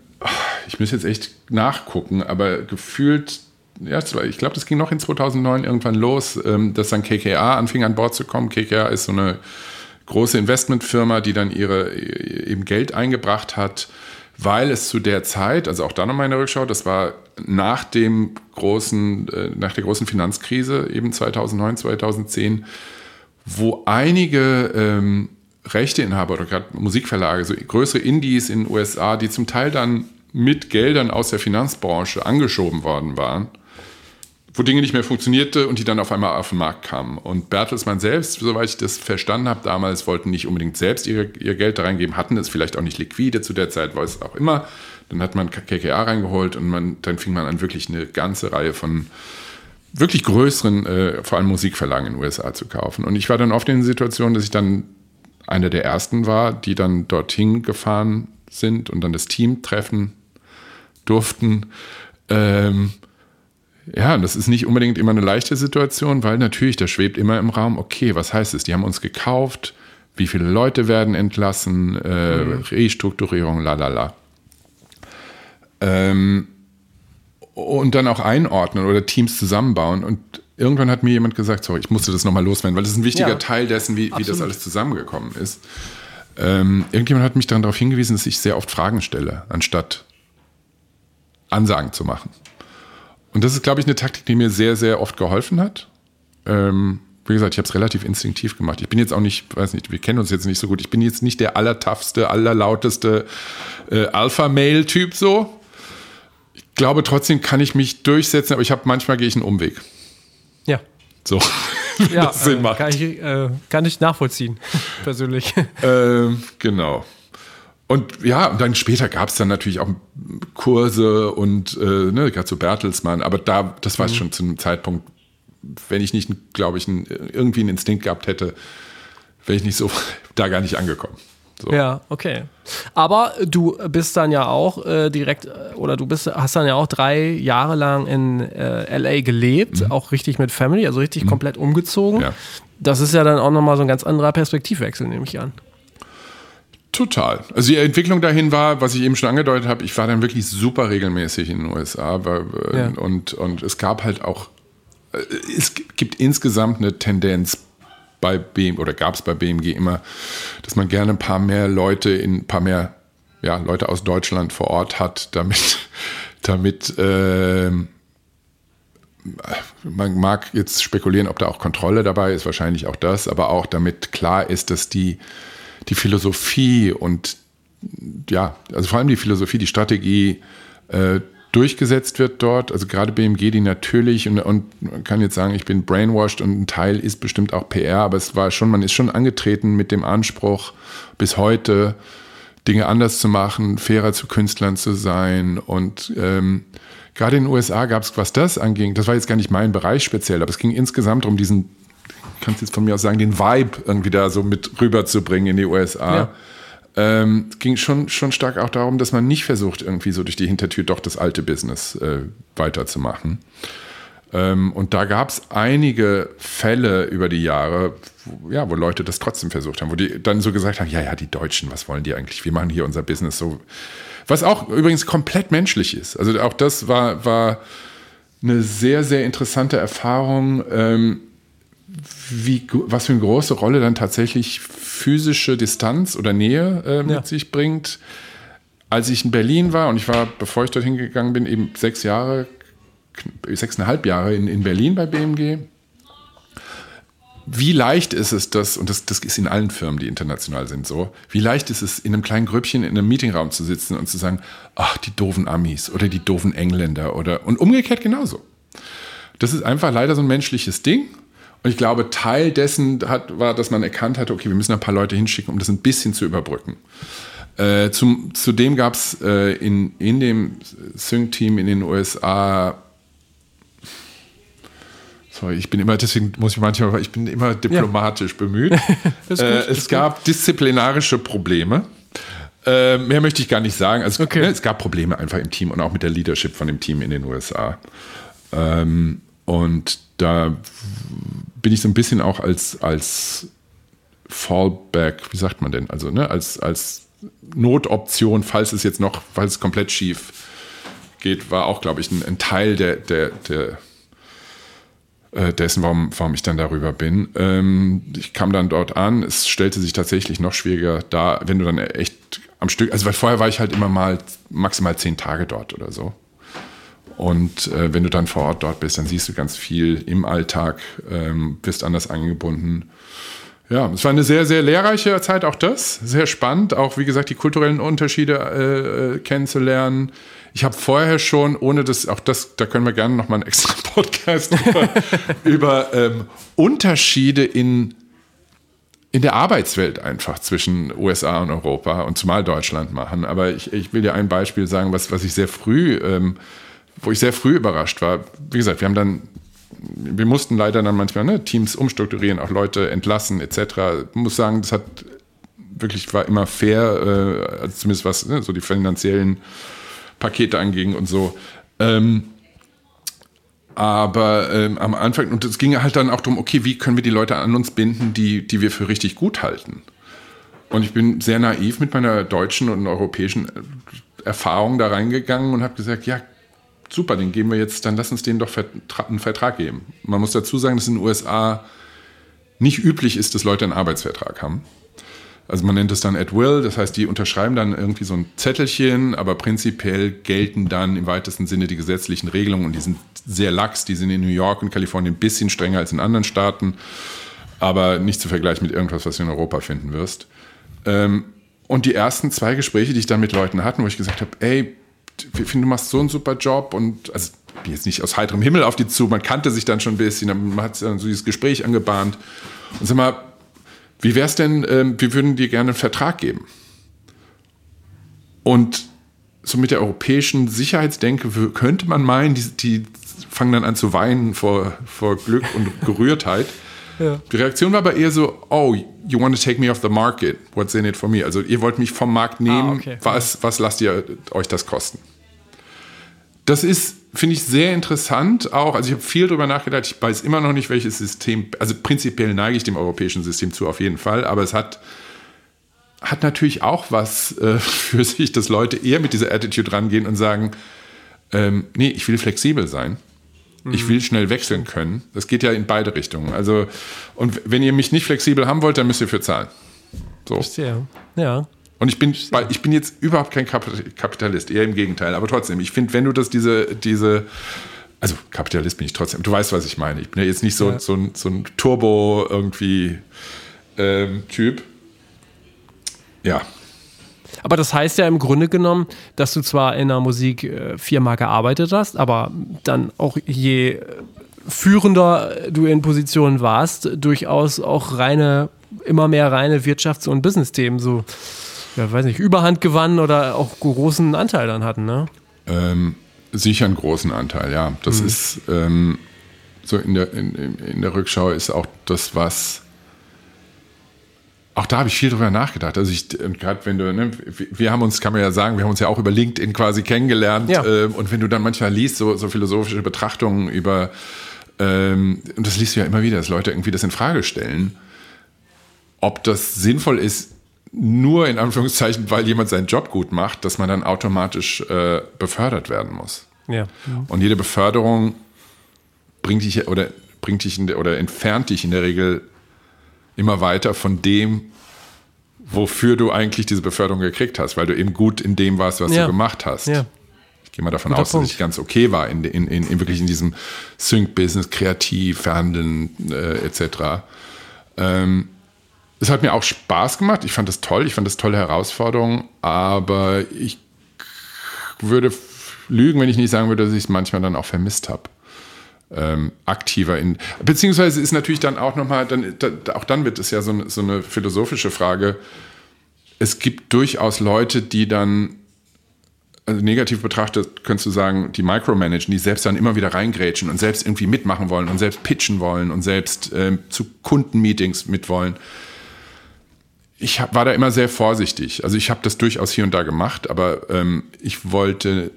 ich muss jetzt echt nachgucken, aber gefühlt, ja, ich glaube, das ging noch in 2009 irgendwann los, ähm, dass dann KKA anfing an Bord zu kommen. KKA ist so eine große Investmentfirma, die dann ihre eben Geld eingebracht hat weil es zu der Zeit, also auch da nochmal eine Rückschau, das war nach dem großen, äh, nach der großen Finanzkrise, eben 2009, 2010, wo einige ähm, Rechteinhaber oder gerade Musikverlage, so größere Indies in den USA, die zum Teil dann mit Geldern aus der Finanzbranche angeschoben worden waren, wo Dinge nicht mehr funktionierte und die dann auf einmal auf den Markt kamen. Und Bertelsmann selbst, soweit ich das verstanden habe, damals wollten nicht unbedingt selbst ihre, ihr Geld da reingeben, hatten es vielleicht auch nicht liquide zu der Zeit, war es auch immer. Dann hat man KKA reingeholt und man, dann fing man an, wirklich eine ganze Reihe von wirklich größeren, äh, vor allem Musikverlagen in den USA zu kaufen. Und ich war dann oft in der Situation, dass ich dann einer der ersten war, die dann dorthin gefahren sind und dann das Team treffen durften. Ähm, ja, das ist nicht unbedingt immer eine leichte Situation, weil natürlich, da schwebt immer im Raum, okay, was heißt es? Die haben uns gekauft, wie viele Leute werden entlassen, äh, mhm. Restrukturierung, la la la. Ähm, und dann auch einordnen oder Teams zusammenbauen. Und irgendwann hat mir jemand gesagt, sorry, ich musste das nochmal loswerden, weil das ist ein wichtiger ja, Teil dessen, wie, wie das alles zusammengekommen ist. Ähm, irgendjemand hat mich dann darauf hingewiesen, dass ich sehr oft Fragen stelle, anstatt Ansagen zu machen. Und das ist, glaube ich, eine Taktik, die mir sehr, sehr oft geholfen hat. Ähm, wie gesagt, ich habe es relativ instinktiv gemacht. Ich bin jetzt auch nicht, weiß nicht, wir kennen uns jetzt nicht so gut. Ich bin jetzt nicht der allertoughste, allerlauteste äh, Alpha-Mail-Typ so glaube trotzdem kann ich mich durchsetzen, aber ich habe manchmal gehe ich einen Umweg. Ja. So. ja, das Sinn äh, macht. Kann ich, äh, kann ich nachvollziehen, persönlich. ähm, genau. Und ja, und dann später gab es dann natürlich auch Kurse und äh, ne, gerade so Bertelsmann, aber da, das war mhm. schon zu einem Zeitpunkt, wenn ich nicht, glaube ich, ein, irgendwie einen Instinkt gehabt hätte, wäre ich nicht so da gar nicht angekommen. So. Ja, okay. Aber du bist dann ja auch äh, direkt, äh, oder du bist, hast dann ja auch drei Jahre lang in äh, LA gelebt, mhm. auch richtig mit Family, also richtig mhm. komplett umgezogen. Ja. Das ist ja dann auch nochmal so ein ganz anderer Perspektivwechsel, nehme ich an. Total. Also die Entwicklung dahin war, was ich eben schon angedeutet habe, ich war dann wirklich super regelmäßig in den USA weil, äh, ja. und, und es gab halt auch, äh, es gibt insgesamt eine Tendenz bei BMG oder gab es bei BMG immer, dass man gerne ein paar mehr Leute in ein paar mehr ja, Leute aus Deutschland vor Ort hat, damit, damit äh, man mag jetzt spekulieren, ob da auch Kontrolle dabei ist, wahrscheinlich auch das, aber auch damit klar ist, dass die, die Philosophie und ja, also vor allem die Philosophie, die Strategie äh, durchgesetzt wird dort. Also gerade BMG, die natürlich, und, und man kann jetzt sagen, ich bin brainwashed und ein Teil ist bestimmt auch PR, aber es war schon, man ist schon angetreten mit dem Anspruch, bis heute Dinge anders zu machen, fairer zu Künstlern zu sein. Und ähm, gerade in den USA gab es, was das anging, das war jetzt gar nicht mein Bereich speziell, aber es ging insgesamt um diesen, kannst jetzt von mir aus sagen, den Vibe irgendwie da so mit rüberzubringen in die USA. Ja ähm, ging schon, schon stark auch darum, dass man nicht versucht, irgendwie so durch die Hintertür doch das alte Business äh, weiterzumachen. Ähm, und da gab es einige Fälle über die Jahre, wo, ja, wo Leute das trotzdem versucht haben, wo die dann so gesagt haben, ja, ja, die Deutschen, was wollen die eigentlich? Wir machen hier unser Business so. Was auch übrigens komplett menschlich ist. Also auch das war, war eine sehr, sehr interessante Erfahrung. Ähm, wie, was für eine große Rolle dann tatsächlich physische Distanz oder Nähe äh, mit ja. sich bringt. Als ich in Berlin war und ich war, bevor ich dorthin gegangen bin, eben sechs Jahre, sechseinhalb Jahre in, in Berlin bei BMG. Wie leicht ist es das, und das, das ist in allen Firmen, die international sind, so, wie leicht ist es, in einem kleinen Grüppchen in einem Meetingraum zu sitzen und zu sagen, ach, die doofen Amis oder die doofen Engländer oder, und umgekehrt genauso. Das ist einfach leider so ein menschliches Ding und ich glaube, Teil dessen hat, war, dass man erkannt hat, okay, wir müssen ein paar Leute hinschicken, um das ein bisschen zu überbrücken. Äh, zum, zudem gab es äh, in, in dem Sync-Team in den USA Sorry, ich bin immer, deswegen muss ich manchmal, ich bin immer diplomatisch ja. bemüht. gut, äh, es gab gut. disziplinarische Probleme. Äh, mehr möchte ich gar nicht sagen. Also okay. ne, es gab Probleme einfach im Team und auch mit der Leadership von dem Team in den USA. Ähm, und da bin ich so ein bisschen auch als, als Fallback, wie sagt man denn? Also, ne, als, als Notoption, falls es jetzt noch, falls es komplett schief geht, war auch, glaube ich, ein, ein, Teil der, der, der äh, dessen, warum, warum ich dann darüber bin. Ähm, ich kam dann dort an, es stellte sich tatsächlich noch schwieriger da, wenn du dann echt am Stück, also weil vorher war ich halt immer mal maximal zehn Tage dort oder so. Und äh, wenn du dann vor Ort dort bist, dann siehst du ganz viel im Alltag, ähm, bist anders angebunden. Ja, es war eine sehr, sehr lehrreiche Zeit, auch das. Sehr spannend, auch wie gesagt, die kulturellen Unterschiede äh, äh kennenzulernen. Ich habe vorher schon, ohne das, auch das, da können wir gerne nochmal einen extra Podcast über, über ähm, Unterschiede in, in der Arbeitswelt einfach zwischen USA und Europa und zumal Deutschland machen. Aber ich, ich will dir ein Beispiel sagen, was, was ich sehr früh, ähm, wo ich sehr früh überrascht war. Wie gesagt, wir haben dann wir mussten leider dann manchmal ne, Teams umstrukturieren, auch Leute entlassen etc. Ich muss sagen, das hat wirklich war immer fair, äh, also zumindest was ne, so die finanziellen Pakete anging und so. Ähm, aber ähm, am Anfang, und es ging halt dann auch darum, okay, wie können wir die Leute an uns binden, die, die wir für richtig gut halten? Und ich bin sehr naiv mit meiner deutschen und europäischen Erfahrung da reingegangen und habe gesagt, ja, super, den geben wir jetzt, dann lass uns denen doch einen Vertrag geben. Man muss dazu sagen, dass in den USA nicht üblich ist, dass Leute einen Arbeitsvertrag haben. Also man nennt es dann at will, das heißt, die unterschreiben dann irgendwie so ein Zettelchen, aber prinzipiell gelten dann im weitesten Sinne die gesetzlichen Regelungen und die sind sehr lax, die sind in New York und Kalifornien ein bisschen strenger als in anderen Staaten, aber nicht zu vergleichen mit irgendwas, was du in Europa finden wirst. Ähm, und die ersten zwei Gespräche, die ich dann mit Leuten hatte, wo ich gesagt habe, ey, ich finde, du machst so einen super Job und also jetzt nicht aus heiterem Himmel auf die zu, man kannte sich dann schon ein bisschen, man hat dann so dieses Gespräch angebahnt und sag mal, wie wäre es denn, ähm, wir würden dir gerne einen Vertrag geben. Und so mit der europäischen Sicherheitsdenke könnte man meinen, die, die fangen dann an zu weinen vor, vor Glück und Gerührtheit. Ja. Die Reaktion war aber eher so, oh, you want to take me off the market, what's in it for me? Also ihr wollt mich vom Markt ah, nehmen, ah, okay. was, was lasst ihr euch das kosten? Das ist, finde ich, sehr interessant auch. Also ich habe viel darüber nachgedacht. Ich weiß immer noch nicht, welches System, also prinzipiell neige ich dem europäischen System zu, auf jeden Fall. Aber es hat, hat natürlich auch was äh, für sich, dass Leute eher mit dieser Attitude rangehen und sagen, ähm, nee, ich will flexibel sein. Ich will schnell wechseln können. Das geht ja in beide Richtungen. Also, und wenn ihr mich nicht flexibel haben wollt, dann müsst ihr für zahlen. So. Verstehe. Ja. Und ich bin, ich bin jetzt überhaupt kein Kapitalist, eher im Gegenteil. Aber trotzdem, ich finde, wenn du das diese, diese, also Kapitalist bin ich trotzdem, du weißt, was ich meine. Ich bin ja jetzt nicht so, ja. so, ein, so ein Turbo irgendwie ähm, Typ. Ja, aber das heißt ja im Grunde genommen, dass du zwar in der Musikfirma gearbeitet hast, aber dann auch je führender du in Positionen warst, durchaus auch reine, immer mehr reine Wirtschafts- und Business-Themen so, ja, weiß nicht, Überhand gewannen oder auch großen Anteil dann hatten, ne? Ähm, sicher einen großen Anteil, ja. Das mhm. ist ähm, so in der, in, in der Rückschau ist auch das, was auch da habe ich viel drüber nachgedacht. Also ich, gerade wenn du, ne, wir haben uns, kann man ja sagen, wir haben uns ja auch über LinkedIn quasi kennengelernt. Ja. Ähm, und wenn du dann manchmal liest, so, so philosophische Betrachtungen über, ähm, und das liest du ja immer wieder, dass Leute irgendwie das in Frage stellen, ob das sinnvoll ist, nur in Anführungszeichen, weil jemand seinen Job gut macht, dass man dann automatisch äh, befördert werden muss. Ja. Und jede Beförderung bringt dich oder bringt dich der, oder entfernt dich in der Regel immer weiter von dem, wofür du eigentlich diese Beförderung gekriegt hast, weil du eben gut in dem warst, was ja. du gemacht hast. Ja. Ich gehe mal davon Guter aus, Punkt. dass ich ganz okay war in, in, in, in wirklich in diesem Sync-Business, kreativ, verhandeln äh, etc. Ähm, es hat mir auch Spaß gemacht. Ich fand das toll. Ich fand das tolle Herausforderung. Aber ich würde lügen, wenn ich nicht sagen würde, dass ich es manchmal dann auch vermisst habe ähm, aktiver in. Beziehungsweise ist natürlich dann auch nochmal, dann, da, auch dann wird es ja so, so eine philosophische Frage. Es gibt durchaus Leute, die dann also negativ betrachtet, könntest du sagen, die micromanagen, die selbst dann immer wieder reingrätschen und selbst irgendwie mitmachen wollen und selbst pitchen wollen und selbst ähm, zu Kundenmeetings mitwollen. Ich hab, war da immer sehr vorsichtig. Also ich habe das durchaus hier und da gemacht, aber ähm, ich wollte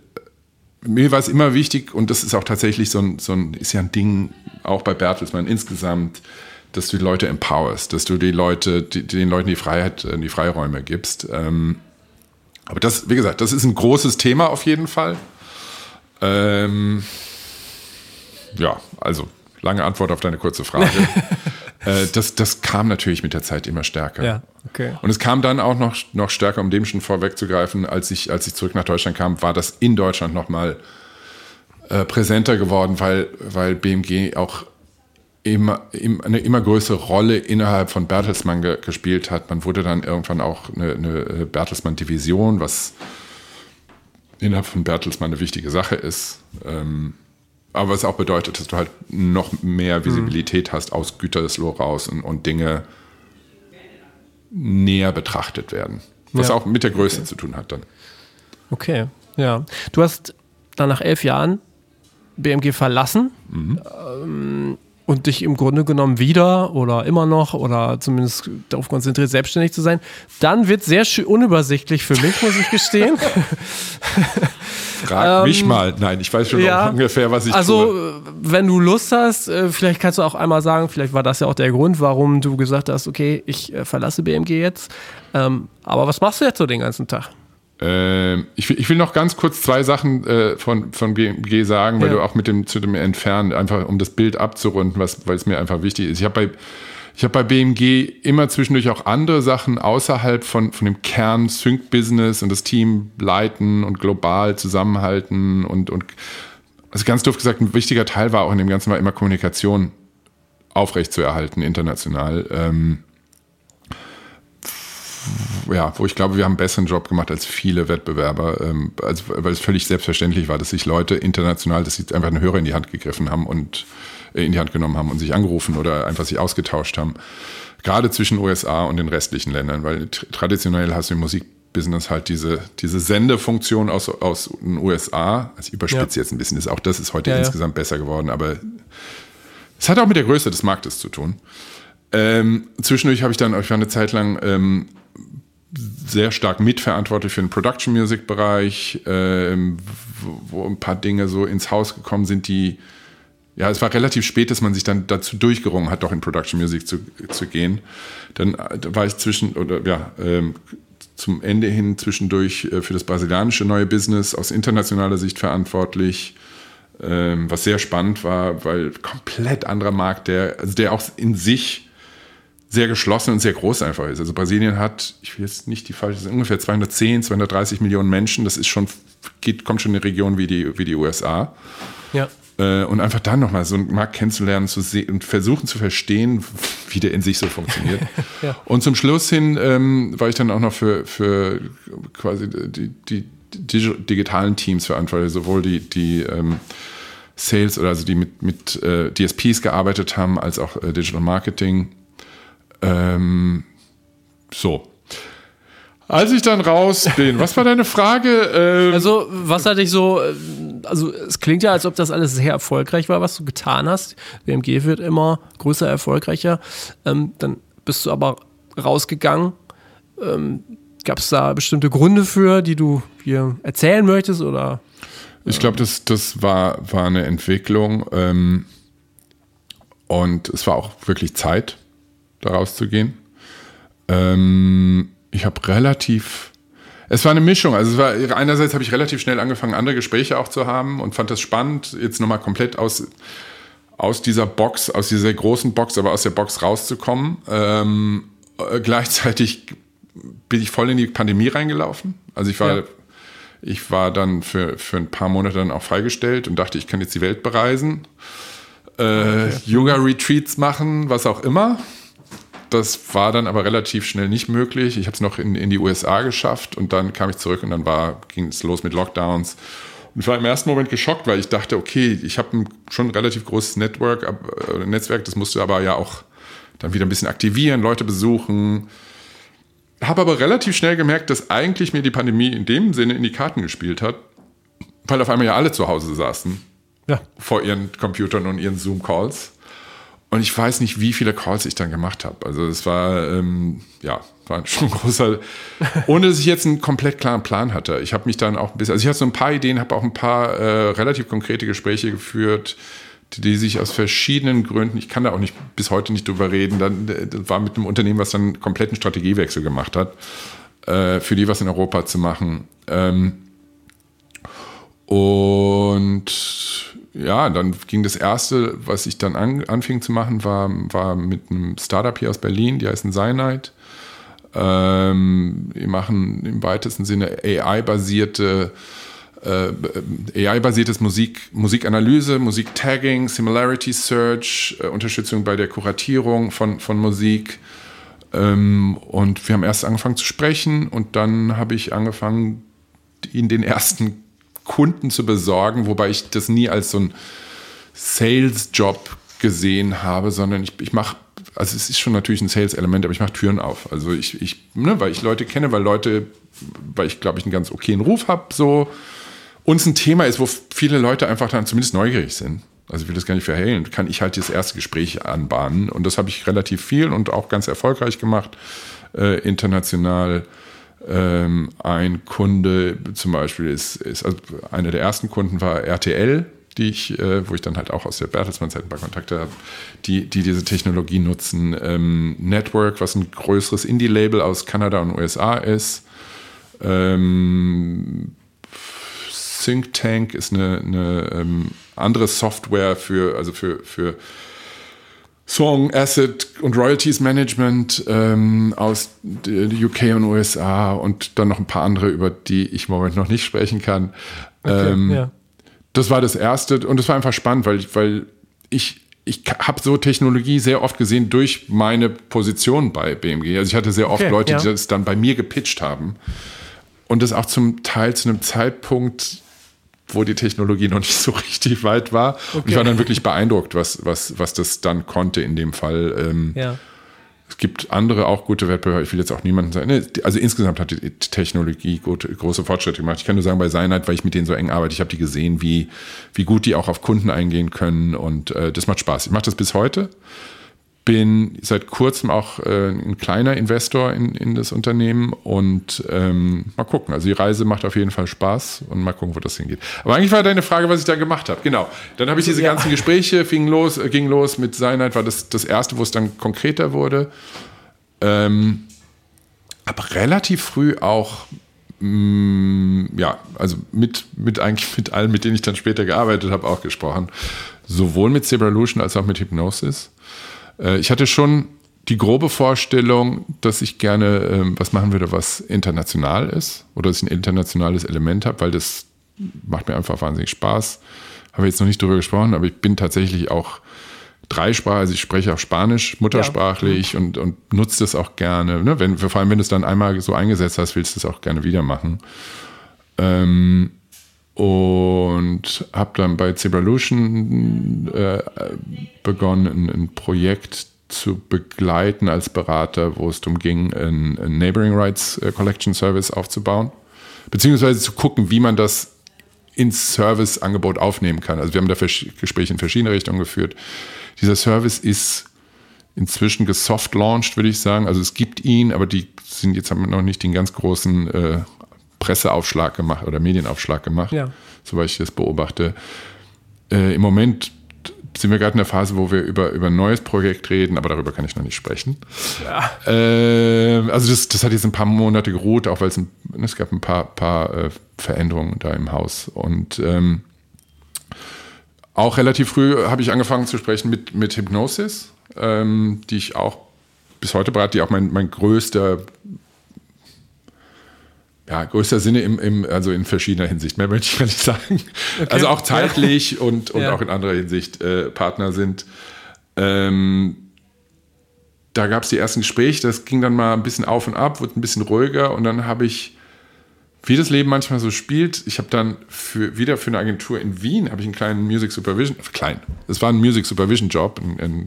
mir war es immer wichtig, und das ist auch tatsächlich so ein, so ein, ist ja ein Ding auch bei Bertelsmann insgesamt, dass du die Leute empowerst, dass du die Leute, die, den Leuten die Freiheit, äh, die Freiräume gibst. Ähm, aber das, wie gesagt, das ist ein großes Thema auf jeden Fall. Ähm, ja, also lange Antwort auf deine kurze Frage. äh, das, das kam natürlich mit der Zeit immer stärker. Ja, okay. Und es kam dann auch noch, noch stärker, um dem schon vorwegzugreifen, als ich, als ich zurück nach Deutschland kam, war das in Deutschland nochmal äh, präsenter geworden, weil, weil BMG auch immer, eine immer größere Rolle innerhalb von Bertelsmann ge gespielt hat. Man wurde dann irgendwann auch eine, eine Bertelsmann-Division, was innerhalb von Bertelsmann eine wichtige Sache ist. Ähm, aber was auch bedeutet, dass du halt noch mehr Visibilität hast aus Gütersloh raus und, und, Dinge näher betrachtet werden. Was ja. auch mit der Größe okay. zu tun hat dann. Okay, ja. Du hast dann nach elf Jahren BMG verlassen. Mhm. Ähm, und dich im Grunde genommen wieder oder immer noch oder zumindest darauf konzentriert, selbstständig zu sein, dann wird sehr unübersichtlich für mich, muss ich gestehen. Frag mich ähm, mal. Nein, ich weiß schon ja, ungefähr, was ich also, tue. Also, wenn du Lust hast, äh, vielleicht kannst du auch einmal sagen, vielleicht war das ja auch der Grund, warum du gesagt hast, okay, ich äh, verlasse BMG jetzt. Ähm, aber was machst du jetzt so den ganzen Tag? Äh, ich, will, ich will noch ganz kurz zwei Sachen äh, von, von BMG sagen, weil ja. du auch mit dem zu dem Entfernen, einfach um das Bild abzurunden, was, weil es mir einfach wichtig ist. Ich habe bei, ich hab bei BMG immer zwischendurch auch andere Sachen außerhalb von, von dem Kern Sync-Business und das Team leiten und global zusammenhalten und, und also ganz doof gesagt, ein wichtiger Teil war auch in dem Ganzen war immer Kommunikation aufrechtzuerhalten international. Ähm, ja, wo ich glaube, wir haben einen besseren Job gemacht als viele Wettbewerber, ähm, also, weil es völlig selbstverständlich war, dass sich Leute international, dass sie einfach einen Hörer in die Hand gegriffen haben und äh, in die Hand genommen haben und sich angerufen oder einfach sich ausgetauscht haben. Gerade zwischen USA und den restlichen Ländern, weil traditionell hast du im Musikbusiness halt diese, diese Sendefunktion aus, aus den USA. Also ich überspitze ja. jetzt ein bisschen, ist auch das ist heute ja, insgesamt ja. besser geworden, aber es hat auch mit der Größe des Marktes zu tun. Ähm, zwischendurch habe ich dann, ich war eine Zeit lang ähm, sehr stark mitverantwortlich für den Production Music Bereich, ähm, wo, wo, ein paar Dinge so ins Haus gekommen sind, die, ja, es war relativ spät, dass man sich dann dazu durchgerungen hat, doch in Production Music zu, zu gehen. Dann äh, war ich zwischen, oder ja, ähm, zum Ende hin zwischendurch äh, für das brasilianische neue Business aus internationaler Sicht verantwortlich, ähm, was sehr spannend war, weil komplett anderer Markt, der, also der auch in sich sehr geschlossen und sehr groß einfach ist. Also Brasilien hat, ich will jetzt nicht die falsche, ungefähr 210, 230 Millionen Menschen. Das ist schon, geht, kommt schon in eine Region wie die, wie die USA. Ja. Äh, und einfach dann nochmal so einen Markt kennenzulernen zu sehen und versuchen zu verstehen, wie der in sich so funktioniert. ja. Und zum Schluss hin ähm, war ich dann auch noch für, für quasi die, die, die digitalen Teams verantwortlich, sowohl die, die ähm, Sales oder also die mit, mit äh, DSPs gearbeitet haben, als auch äh, Digital Marketing ähm, so. Als ich dann raus bin, was war deine Frage? Ähm, also, was hatte ich so, äh, also es klingt ja, als ob das alles sehr erfolgreich war, was du getan hast. WMG wird immer größer, erfolgreicher. Ähm, dann bist du aber rausgegangen. Ähm, Gab es da bestimmte Gründe für, die du hier erzählen möchtest? Oder? Ich glaube, das, das war, war eine Entwicklung. Ähm, und es war auch wirklich Zeit da rauszugehen. Ähm, ich habe relativ, es war eine Mischung. Also es war, einerseits habe ich relativ schnell angefangen, andere Gespräche auch zu haben und fand das spannend, jetzt nochmal komplett aus, aus dieser Box, aus dieser großen Box, aber aus der Box rauszukommen. Ähm, äh, gleichzeitig bin ich voll in die Pandemie reingelaufen. Also ich war, ja. ich war dann für, für ein paar Monate dann auch freigestellt und dachte, ich kann jetzt die Welt bereisen, äh, okay. Yoga-Retreats machen, was auch immer. Das war dann aber relativ schnell nicht möglich. Ich habe es noch in, in die USA geschafft und dann kam ich zurück und dann ging es los mit Lockdowns. Und ich war im ersten Moment geschockt, weil ich dachte, okay, ich habe ein schon relativ großes Network, äh, Netzwerk, das musst du aber ja auch dann wieder ein bisschen aktivieren, Leute besuchen. Habe aber relativ schnell gemerkt, dass eigentlich mir die Pandemie in dem Sinne in die Karten gespielt hat, weil auf einmal ja alle zu Hause saßen. Ja. Vor ihren Computern und ihren Zoom-Calls. Und ich weiß nicht, wie viele Calls ich dann gemacht habe. Also es war, ähm, ja, war schon ein großer, ohne dass ich jetzt einen komplett klaren Plan hatte. Ich habe mich dann auch ein bisschen, also ich hatte so ein paar Ideen, habe auch ein paar äh, relativ konkrete Gespräche geführt, die, sich aus verschiedenen Gründen, ich kann da auch nicht bis heute nicht drüber reden, dann das war mit einem Unternehmen, was dann einen kompletten Strategiewechsel gemacht hat, äh, für die was in Europa zu machen. Ähm, und ja, dann ging das erste, was ich dann an, anfing zu machen, war, war mit einem Startup hier aus Berlin, die heißen Cyanide. Ähm, wir machen im weitesten Sinne AI-basierte äh, AI-basiertes Musik, Musikanalyse, Musiktagging, Similarity Search, äh, Unterstützung bei der Kuratierung von, von Musik. Ähm, und wir haben erst angefangen zu sprechen und dann habe ich angefangen, ihn den ersten Kunden zu besorgen, wobei ich das nie als so ein Sales-Job gesehen habe, sondern ich, ich mache, also es ist schon natürlich ein Sales-Element, aber ich mache Türen auf. Also ich, ich ne, weil ich Leute kenne, weil Leute, weil ich glaube ich einen ganz okayen Ruf habe, so uns ein Thema ist, wo viele Leute einfach dann zumindest neugierig sind. Also ich will das gar nicht verhehlen, kann ich halt das erste Gespräch anbahnen und das habe ich relativ viel und auch ganz erfolgreich gemacht, äh, international. Ähm, ein Kunde zum Beispiel ist, ist also einer der ersten Kunden war RTL, die ich, äh, wo ich dann halt auch aus der Bertelsmann-Zeit ein paar Kontakte habe, die, die diese Technologie nutzen. Ähm, Network, was ein größeres Indie-Label aus Kanada und USA ist. Ähm, Think Tank ist eine, eine ähm, andere Software für, also für, für Song, Asset und Royalties Management ähm, aus UK und USA und dann noch ein paar andere, über die ich im Moment noch nicht sprechen kann. Okay, ähm, ja das war das Erste und es war einfach spannend, weil, weil ich, ich habe so Technologie sehr oft gesehen durch meine Position bei BMG. Also ich hatte sehr oft okay, Leute, ja. die das dann bei mir gepitcht haben. Und das auch zum Teil zu einem Zeitpunkt, wo die Technologie noch nicht so richtig weit war. Okay. Und ich war dann wirklich beeindruckt, was, was, was das dann konnte in dem Fall. Ähm, ja. Es gibt andere auch gute Wettbewerber. Ich will jetzt auch niemanden sagen. Also insgesamt hat die Technologie gute, große Fortschritte gemacht. Ich kann nur sagen, bei Seinheit, weil ich mit denen so eng arbeite, ich habe die gesehen, wie, wie gut die auch auf Kunden eingehen können. Und äh, das macht Spaß. Ich mache das bis heute bin seit kurzem auch äh, ein kleiner Investor in, in das Unternehmen und ähm, mal gucken. Also die Reise macht auf jeden Fall Spaß und mal gucken, wo das hingeht. Aber eigentlich war deine Frage, was ich da gemacht habe. Genau. Dann habe ich diese ja. ganzen Gespräche, fing los, äh, ging los mit Seinheit, war das das erste, wo es dann konkreter wurde. Ähm, aber relativ früh auch mm, ja, also mit, mit eigentlich mit allen, mit denen ich dann später gearbeitet habe, auch gesprochen. Sowohl mit Zebralution als auch mit Hypnosis. Äh, ich hatte schon die grobe Vorstellung, dass ich gerne ähm, was machen würde, was international ist oder dass ich ein internationales Element habe, weil das macht mir einfach wahnsinnig Spaß. Habe jetzt noch nicht darüber gesprochen, aber ich bin tatsächlich auch dreisprachig, also ich spreche auch Spanisch muttersprachlich ja. und, und nutze das auch gerne. Ne? Wenn, vor allem, wenn du es dann einmal so eingesetzt hast, willst du es auch gerne wieder machen. Ähm, und habe dann bei Zebralution äh, begonnen, ein, Projekt zu begleiten als Berater, wo es darum ging, ein, ein Neighboring Rights äh, Collection Service aufzubauen, beziehungsweise zu gucken, wie man das ins Serviceangebot aufnehmen kann. Also wir haben da Gespräche in verschiedene Richtungen geführt. Dieser Service ist inzwischen gesoft launched, würde ich sagen. Also es gibt ihn, aber die sind jetzt noch nicht den ganz großen äh, Presseaufschlag gemacht oder Medienaufschlag gemacht, ja. soweit ich das beobachte. Äh, Im Moment sind wir gerade in der Phase, wo wir über, über ein neues Projekt reden, aber darüber kann ich noch nicht sprechen. Ja. Äh, also das, das hat jetzt ein paar Monate geruht, auch weil es, ein, es gab ein paar, paar äh, Veränderungen da im Haus. Und ähm, auch relativ früh habe ich angefangen zu sprechen mit, mit Hypnosis, ähm, die ich auch bis heute berate, die auch mein, mein größter ja, größter Sinne im, im, also in verschiedener Hinsicht. Mehr möchte ich gar nicht sagen. Okay. Also auch zeitlich ja. und, und ja. auch in anderer Hinsicht äh, Partner sind. Ähm, da gab es die ersten Gespräche, das ging dann mal ein bisschen auf und ab, wurde ein bisschen ruhiger und dann habe ich, wie das Leben manchmal so spielt, ich habe dann für, wieder für eine Agentur in Wien, habe ich einen kleinen Music Supervision, klein, es war ein Music Supervision Job, ein, ein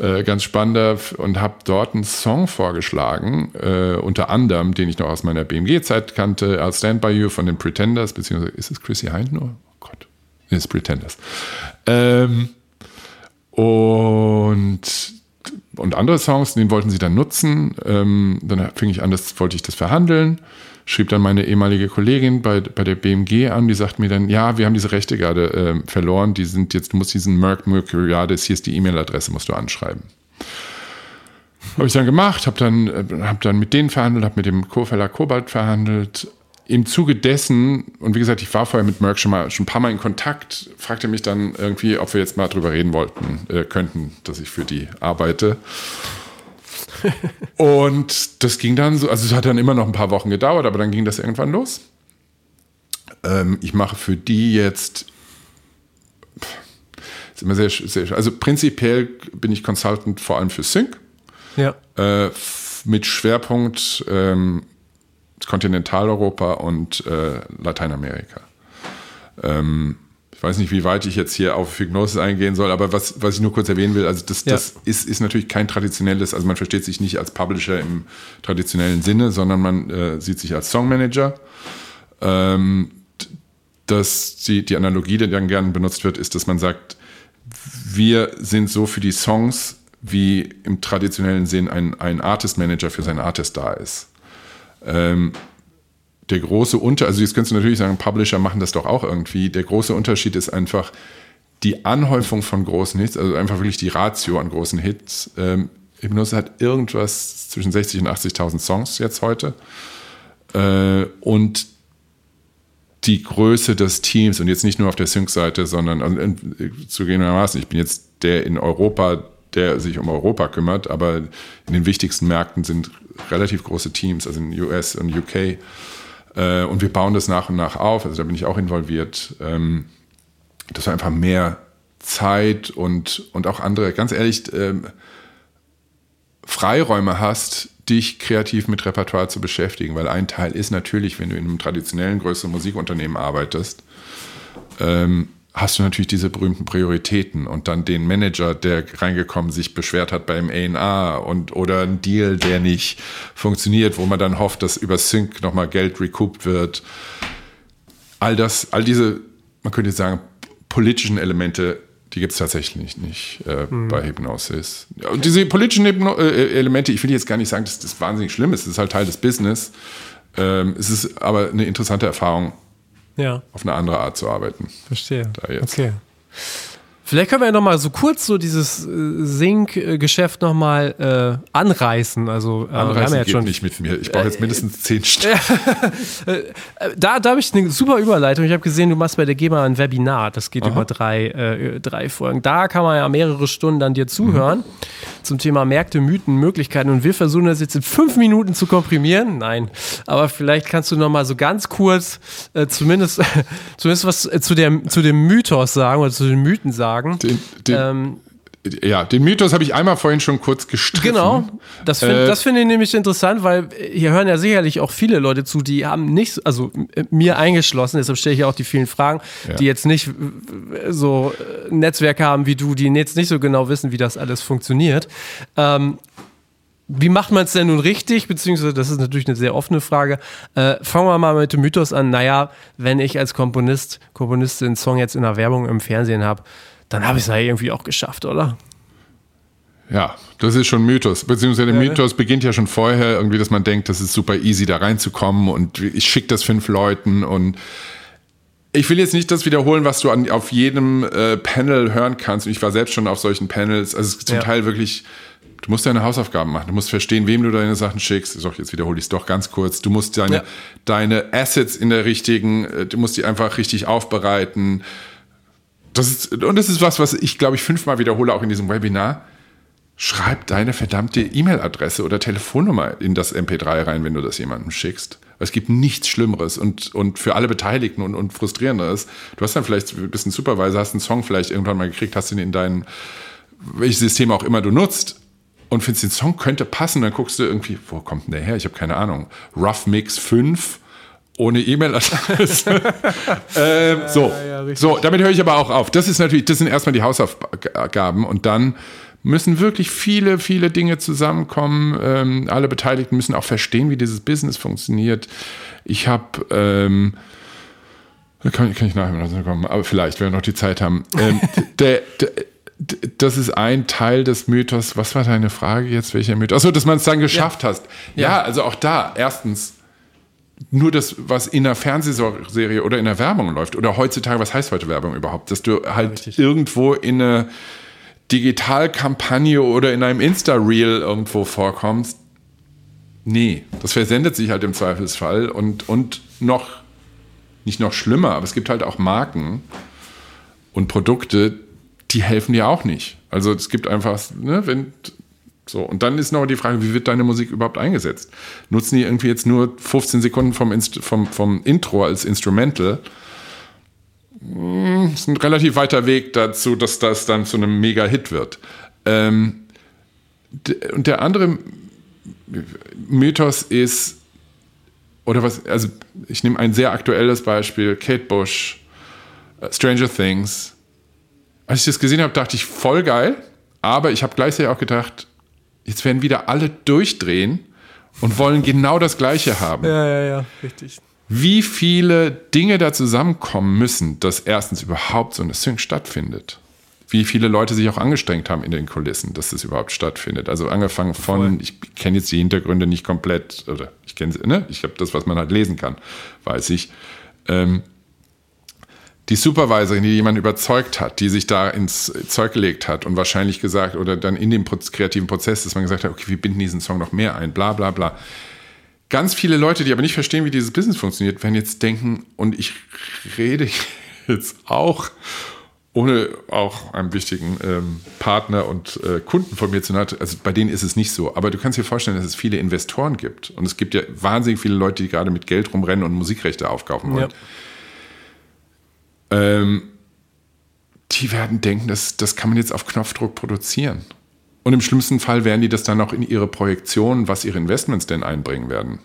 äh, ganz spannender und habe dort einen Song vorgeschlagen, äh, unter anderem, den ich noch aus meiner BMG-Zeit kannte, I'll Stand By You von den Pretenders, beziehungsweise ist es Chrissy Hind nur? Oh Gott, nee, ist Pretenders. Ähm, und und andere Songs, den wollten sie dann nutzen. Ähm, dann fing ich an, das wollte ich das verhandeln schrieb dann meine ehemalige Kollegin bei, bei der BMG an, die sagt mir dann, ja, wir haben diese Rechte gerade äh, verloren, die sind jetzt, du musst diesen Merck Mercuriadis, hier ist die E-Mail-Adresse, musst du anschreiben. Habe ich dann gemacht, habe dann, äh, hab dann mit denen verhandelt, habe mit dem Co-Verlag Kobalt verhandelt. Im Zuge dessen, und wie gesagt, ich war vorher mit Merck schon mal schon ein paar Mal in Kontakt, fragte mich dann irgendwie, ob wir jetzt mal drüber reden wollten, äh, könnten, dass ich für die arbeite und das ging dann so, also es hat dann immer noch ein paar Wochen gedauert, aber dann ging das irgendwann los. Ähm, ich mache für die jetzt ist immer sehr, sehr, also prinzipiell bin ich Consultant vor allem für Sync. Ja. Äh, mit Schwerpunkt ähm, Kontinentaleuropa und äh, Lateinamerika. Ähm, weiß nicht, wie weit ich jetzt hier auf Hypnose eingehen soll, aber was, was ich nur kurz erwähnen will, also das, ja. das ist, ist natürlich kein traditionelles, also man versteht sich nicht als Publisher im traditionellen Sinne, sondern man äh, sieht sich als Songmanager. Ähm, dass die, die Analogie, die dann gerne benutzt wird, ist, dass man sagt, wir sind so für die Songs, wie im traditionellen Sinn ein, ein Artist Manager für seinen Artist da ist. Ähm, der große Unterschied, also jetzt könntest du natürlich sagen, Publisher machen das doch auch irgendwie. Der große Unterschied ist einfach die Anhäufung von großen Hits, also einfach wirklich die Ratio an großen Hits. Ähm, Hypnose hat irgendwas zwischen 60 und 80.000 Songs jetzt heute. Äh, und die Größe des Teams und jetzt nicht nur auf der Sync-Seite, sondern also, zugegebenermaßen, ich bin jetzt der in Europa, der sich um Europa kümmert, aber in den wichtigsten Märkten sind relativ große Teams, also in US und UK. Äh, und wir bauen das nach und nach auf, also da bin ich auch involviert, ähm, dass wir einfach mehr Zeit und, und auch andere, ganz ehrlich, ähm, Freiräume hast, dich kreativ mit Repertoire zu beschäftigen, weil ein Teil ist natürlich, wenn du in einem traditionellen größeren Musikunternehmen arbeitest, ähm, hast du natürlich diese berühmten Prioritäten und dann den Manager, der reingekommen sich beschwert hat beim A&A und oder ein Deal, der nicht funktioniert, wo man dann hofft, dass über Sync nochmal Geld recouped wird. All das, all diese, man könnte jetzt sagen, politischen Elemente die gibt es tatsächlich nicht äh, mhm. bei Hypnosis. Und diese politischen Hypno äh, Elemente, ich will jetzt gar nicht sagen, dass das wahnsinnig schlimm ist. Das ist halt Teil des Business. Ähm, es ist aber eine interessante Erfahrung, ja. auf eine andere Art zu arbeiten. Verstehe. Okay. Vielleicht können wir ja nochmal so kurz so dieses äh, Sync-Geschäft nochmal äh, anreißen. Also, äh, anreißen wir haben ja jetzt schon nicht mit mir. Ich brauche jetzt mindestens zehn Stunden. Äh, da da habe ich eine super Überleitung. Ich habe gesehen, du machst bei der GEMA ein Webinar. Das geht Aha. über drei, äh, drei Folgen. Da kann man ja mehrere Stunden dann dir zuhören mhm. zum Thema Märkte, Mythen, Möglichkeiten. Und wir versuchen das jetzt in fünf Minuten zu komprimieren. Nein, aber vielleicht kannst du nochmal so ganz kurz äh, zumindest, zumindest was zu, der, zu dem Mythos sagen oder zu den Mythen sagen sagen. Den, den, ähm, ja, den Mythos habe ich einmal vorhin schon kurz gestriffen. Genau, das finde äh, find ich nämlich interessant, weil hier hören ja sicherlich auch viele Leute zu, die haben nicht, also mir eingeschlossen, deshalb stelle ich ja auch die vielen Fragen, ja. die jetzt nicht so Netzwerke haben wie du, die jetzt nicht so genau wissen, wie das alles funktioniert. Ähm, wie macht man es denn nun richtig? Beziehungsweise, das ist natürlich eine sehr offene Frage. Äh, fangen wir mal mit dem Mythos an. Naja, wenn ich als Komponist, Komponistin einen Song jetzt in der Werbung im Fernsehen habe, dann habe ich es ja irgendwie auch geschafft, oder? Ja, das ist schon Mythos. Beziehungsweise der Mythos beginnt ja schon vorher, irgendwie, dass man denkt, das ist super easy, da reinzukommen und ich schicke das fünf Leuten und ich will jetzt nicht das wiederholen, was du an, auf jedem äh, Panel hören kannst. Und ich war selbst schon auf solchen Panels. Also es ist zum ja. Teil wirklich, du musst deine Hausaufgaben machen. Du musst verstehen, wem du deine Sachen schickst. Doch, jetzt wiederhole ich es doch ganz kurz. Du musst deine, ja. deine Assets in der richtigen, äh, du musst die einfach richtig aufbereiten das ist, und das ist was, was ich, glaube ich, fünfmal wiederhole, auch in diesem Webinar. Schreib deine verdammte E-Mail-Adresse oder Telefonnummer in das MP3 rein, wenn du das jemandem schickst. Es gibt nichts Schlimmeres und, und für alle Beteiligten und, und frustrierenderes. Du hast dann vielleicht, bist ein Supervisor, hast einen Song vielleicht irgendwann mal gekriegt, hast ihn in dein, welches System auch immer du nutzt und findest, den Song könnte passen, dann guckst du irgendwie, wo kommt denn der her? Ich habe keine Ahnung. Rough Mix 5 ohne E-Mail-Adresse. ähm, so, ja, ja, so, damit höre ich aber auch auf. Das ist natürlich, das sind erstmal die Hausaufgaben und dann müssen wirklich viele, viele Dinge zusammenkommen. Ähm, alle Beteiligten müssen auch verstehen, wie dieses Business funktioniert. Ich habe, ähm, kann, kann ich nachher noch kommen, aber vielleicht, wenn wir noch die Zeit haben. Ähm, der, der, das ist ein Teil des Mythos. Was war deine Frage jetzt? Welcher Mythos? Achso, dass man es dann geschafft ja. hast. Ja, ja, also auch da, erstens, nur das, was in einer Fernsehserie oder in der Werbung läuft, oder heutzutage, was heißt heute Werbung überhaupt, dass du halt Richtig. irgendwo in einer Digitalkampagne oder in einem Insta-Reel irgendwo vorkommst. Nee, das versendet sich halt im Zweifelsfall und, und noch, nicht noch schlimmer, aber es gibt halt auch Marken und Produkte, die helfen dir auch nicht. Also es gibt einfach, ne, wenn So, und dann ist noch die Frage, wie wird deine Musik überhaupt eingesetzt? Nutzen die irgendwie jetzt nur 15 Sekunden vom, Inst vom, vom Intro als Instrumental? Hm, ist ein relativ weiter Weg dazu, dass das dann zu einem Mega-Hit wird. Ähm, und der andere Mythos ist, oder was, also ich nehme ein sehr aktuelles Beispiel, Kate Bush, äh, Stranger Things. Als ich das gesehen habe, dachte ich, voll geil, aber ich habe gleichzeitig auch gedacht, jetzt werden wieder alle durchdrehen und wollen genau das Gleiche haben. Ja, ja, ja, richtig. Wie viele Dinge da zusammenkommen müssen, dass erstens überhaupt so eine Sync stattfindet. Wie viele Leute sich auch angestrengt haben in den Kulissen, dass das überhaupt stattfindet. Also angefangen von, ich kenne jetzt die Hintergründe nicht komplett, oder ich kenne sie, ne? Ich habe das, was man halt lesen kann, weiß ich. Ähm, die Supervisorin, die jemanden überzeugt hat, die sich da ins Zeug gelegt hat und wahrscheinlich gesagt, oder dann in dem kreativen Prozess, dass man gesagt hat, okay, wir binden diesen Song noch mehr ein, bla bla bla. Ganz viele Leute, die aber nicht verstehen, wie dieses Business funktioniert, werden jetzt denken, und ich rede jetzt auch, ohne auch einen wichtigen ähm, Partner und äh, Kunden von mir zu nahe, also bei denen ist es nicht so. Aber du kannst dir vorstellen, dass es viele Investoren gibt. Und es gibt ja wahnsinnig viele Leute, die gerade mit Geld rumrennen und Musikrechte aufkaufen wollen. Ja ähm, die werden denken, das, das kann man jetzt auf Knopfdruck produzieren. Und im schlimmsten Fall werden die das dann auch in ihre Projektion, was ihre Investments denn einbringen werden,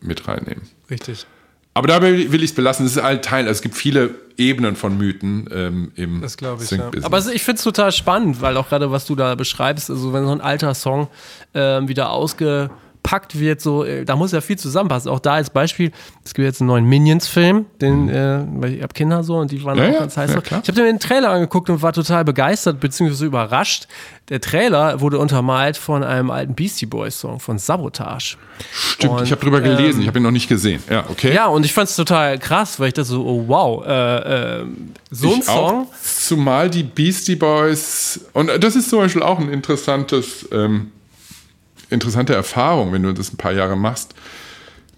mit reinnehmen. Richtig. Aber dabei will ich es belassen. Es ist ein Teil. Also es gibt viele Ebenen von Mythen ähm, im Das glaube ich. Ja. Aber ich finde es total spannend, weil auch gerade was du da beschreibst, also wenn so ein alter Song ähm, wieder ausge gepackt wird, so, äh, da muss ja viel zusammenpassen. Auch da als Beispiel, es gibt jetzt einen neuen Minions-Film, den, mhm. äh, weil ich habe Kinder so und die waren ja, auch ganz heiß. Ja, ich habe den Trailer angeguckt und war total begeistert, beziehungsweise überrascht. Der Trailer wurde untermalt von einem alten Beastie Boys-Song von Sabotage. Stimmt, und, ich habe drüber gelesen, ähm, ich habe ihn noch nicht gesehen. Ja, okay. Ja, und ich fand es total krass, weil ich dachte so, oh wow, äh, äh, so ein Song. Auch, zumal die Beastie Boys, und das ist zum Beispiel auch ein interessantes ähm, interessante Erfahrung, wenn du das ein paar Jahre machst.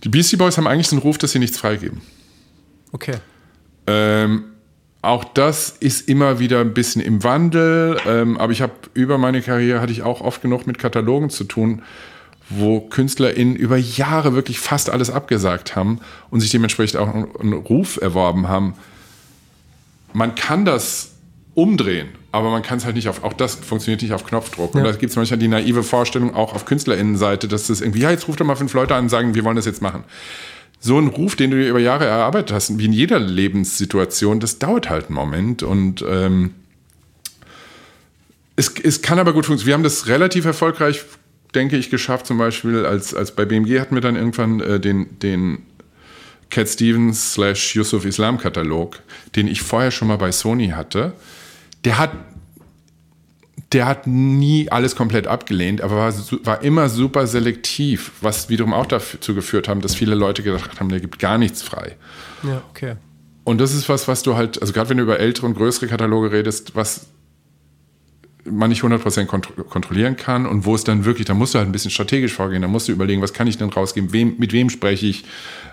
Die Beastie Boys haben eigentlich den Ruf, dass sie nichts freigeben. Okay. Ähm, auch das ist immer wieder ein bisschen im Wandel, ähm, aber ich habe über meine Karriere hatte ich auch oft genug mit Katalogen zu tun, wo KünstlerInnen über Jahre wirklich fast alles abgesagt haben und sich dementsprechend auch einen Ruf erworben haben. Man kann das umdrehen. Aber man kann es halt nicht auf, auch das funktioniert nicht auf Knopfdruck. Ja. Und da gibt es manchmal die naive Vorstellung, auch auf KünstlerInnenseite, dass das irgendwie, ja, jetzt ruft doch mal fünf Leute an und sagen, wir wollen das jetzt machen. So ein Ruf, den du dir über Jahre erarbeitet hast, wie in jeder Lebenssituation, das dauert halt einen Moment. Und ähm, es, es kann aber gut funktionieren. Wir haben das relativ erfolgreich, denke ich, geschafft, zum Beispiel, als, als bei BMG hatten wir dann irgendwann äh, den, den Cat Stevens slash Yusuf Islam Katalog, den ich vorher schon mal bei Sony hatte der hat, der hat nie alles komplett abgelehnt, aber war, war immer super selektiv, was wiederum auch dazu geführt haben, dass viele Leute gedacht haben, der gibt gar nichts frei. Ja, okay. Und das ist was, was du halt, also gerade wenn du über ältere und größere Kataloge redest, was man nicht 100% kont kontrollieren kann und wo es dann wirklich, da musst du halt ein bisschen strategisch vorgehen, da musst du überlegen, was kann ich denn rausgeben, wem, mit wem spreche ich,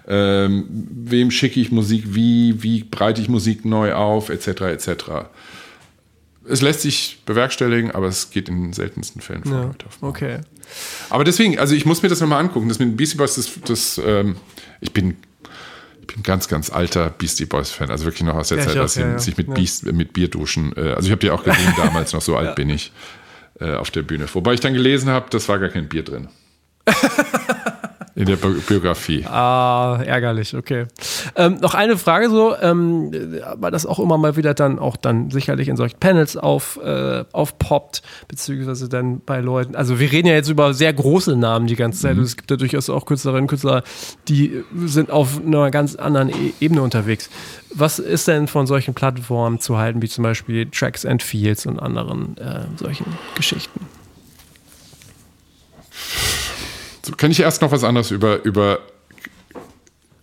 ähm, wem schicke ich Musik wie, wie breite ich Musik neu auf, etc., etc es lässt sich bewerkstelligen, aber es geht in den seltensten Fällen vor. Ja, okay. Aber deswegen, also ich muss mir das nochmal angucken. Das mit Beastie Boys, das, das ähm, ich bin ich bin ganz, ganz alter Beastie Boys-Fan. Also wirklich noch aus der ja, Zeit, dass sie ja, sich mit, ja. mit Bier duschen. Äh, also ich habe die auch gesehen damals, noch so alt bin ich äh, auf der Bühne. Wobei ich dann gelesen habe, das war gar kein Bier drin. In der Biografie. Ah, ärgerlich, okay. Ähm, noch eine Frage so, ähm, weil das auch immer mal wieder dann auch dann sicherlich in solchen Panels auf, äh, aufpoppt, beziehungsweise dann bei Leuten. Also wir reden ja jetzt über sehr große Namen die ganze Zeit. Mhm. Es gibt ja durchaus auch Künstlerinnen und Künstler, die sind auf einer ganz anderen e Ebene unterwegs. Was ist denn von solchen Plattformen zu halten, wie zum Beispiel Tracks and Fields und anderen äh, solchen Geschichten? Kann ich erst noch was anderes über, über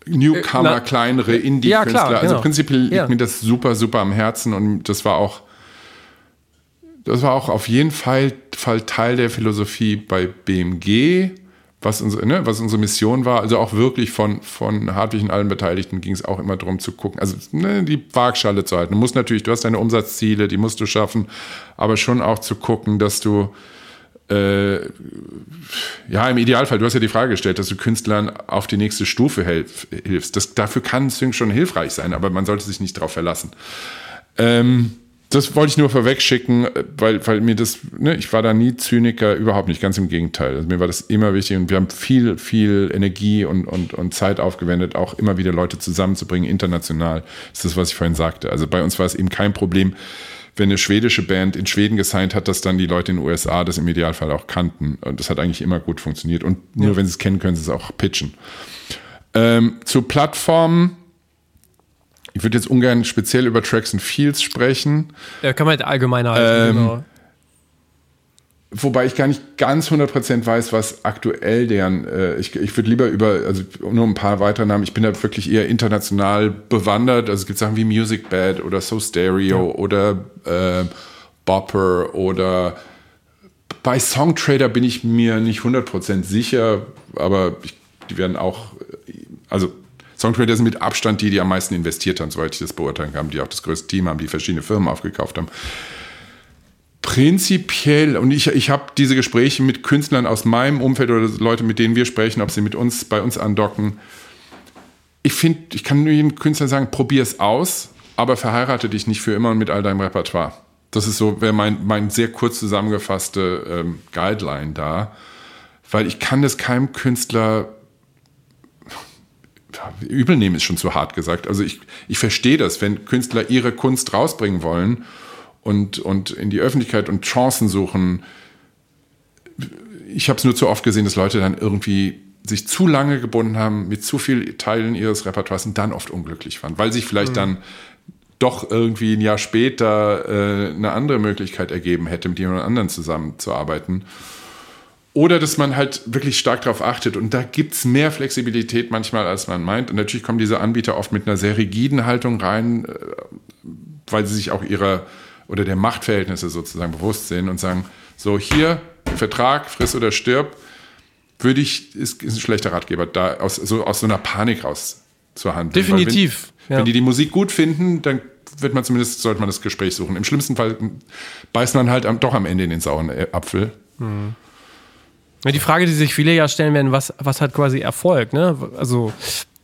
Newcomer, Na, kleinere Indie-Künstler. Ja, also genau. prinzipiell liegt ja. mir das super, super am Herzen und das war auch, das war auch auf jeden Fall, Fall Teil der Philosophie bei BMG, was unsere, ne, was unsere Mission war. Also auch wirklich von, von Hartwig und allen Beteiligten ging es auch immer darum zu gucken, also ne, die Waagschale zu halten. Du musst natürlich, du hast deine Umsatzziele, die musst du schaffen, aber schon auch zu gucken, dass du äh, ja, im Idealfall, du hast ja die Frage gestellt, dass du Künstlern auf die nächste Stufe helf, hilfst. Das, dafür kann Sync schon hilfreich sein, aber man sollte sich nicht darauf verlassen. Ähm, das wollte ich nur vorweg schicken, weil, weil mir das, ne, ich war da nie Zyniker, überhaupt nicht, ganz im Gegenteil. Also mir war das immer wichtig und wir haben viel, viel Energie und, und, und Zeit aufgewendet, auch immer wieder Leute zusammenzubringen, international. Das ist das, was ich vorhin sagte. Also bei uns war es eben kein Problem, wenn eine schwedische Band in Schweden gesigned hat, dass dann die Leute in den USA das im Idealfall auch kannten. Und das hat eigentlich immer gut funktioniert. Und nur ja. wenn sie es kennen, können sie es auch pitchen. Ähm, zu Plattformen. Ich würde jetzt ungern speziell über Tracks and Fields sprechen. Ja, kann man halt allgemeiner halten, ähm, genau. Wobei ich gar nicht ganz 100% weiß, was aktuell deren, äh, ich, ich würde lieber über, also nur ein paar weitere Namen, ich bin da wirklich eher international bewandert. Also es gibt Sachen wie Music Bad oder So Stereo ja. oder äh, Bopper oder bei Songtrader bin ich mir nicht 100% sicher, aber ich, die werden auch, also Songtrader sind mit Abstand die, die am meisten investiert haben, soweit ich das beurteilen kann, die auch das größte Team haben, die verschiedene Firmen aufgekauft haben prinzipiell, und ich, ich habe diese Gespräche mit Künstlern aus meinem Umfeld oder Leute, mit denen wir sprechen, ob sie mit uns bei uns andocken. Ich finde, ich kann nur jedem Künstler sagen, probier es aus, aber verheirate dich nicht für immer mit all deinem Repertoire. Das ist so, wäre mein, mein sehr kurz zusammengefasste ähm, Guideline da, weil ich kann das keinem Künstler übel nehmen, ist schon zu hart gesagt. Also ich, ich verstehe das, wenn Künstler ihre Kunst rausbringen wollen und, und in die Öffentlichkeit und Chancen suchen. Ich habe es nur zu oft gesehen, dass Leute dann irgendwie sich zu lange gebunden haben mit zu vielen Teilen ihres Repertoires und dann oft unglücklich waren, weil sich vielleicht mhm. dann doch irgendwie ein Jahr später äh, eine andere Möglichkeit ergeben hätte, mit jemand anderen zusammenzuarbeiten. Oder dass man halt wirklich stark darauf achtet. Und da gibt es mehr Flexibilität manchmal, als man meint. Und natürlich kommen diese Anbieter oft mit einer sehr rigiden Haltung rein, äh, weil sie sich auch ihrer oder der Machtverhältnisse sozusagen bewusst sind und sagen, so hier, Vertrag, friss oder stirb, würde ich, ist, ist ein schlechter Ratgeber, da aus so, aus so einer Panik raus zur Hand. Definitiv. Wenn, ja. wenn die die Musik gut finden, dann wird man zumindest, sollte man das Gespräch suchen. Im schlimmsten Fall beißt man halt am, doch am Ende in den sauren äh, Apfel. Mhm. Die Frage, die sich viele ja stellen werden, was, was hat quasi Erfolg? Ne? Also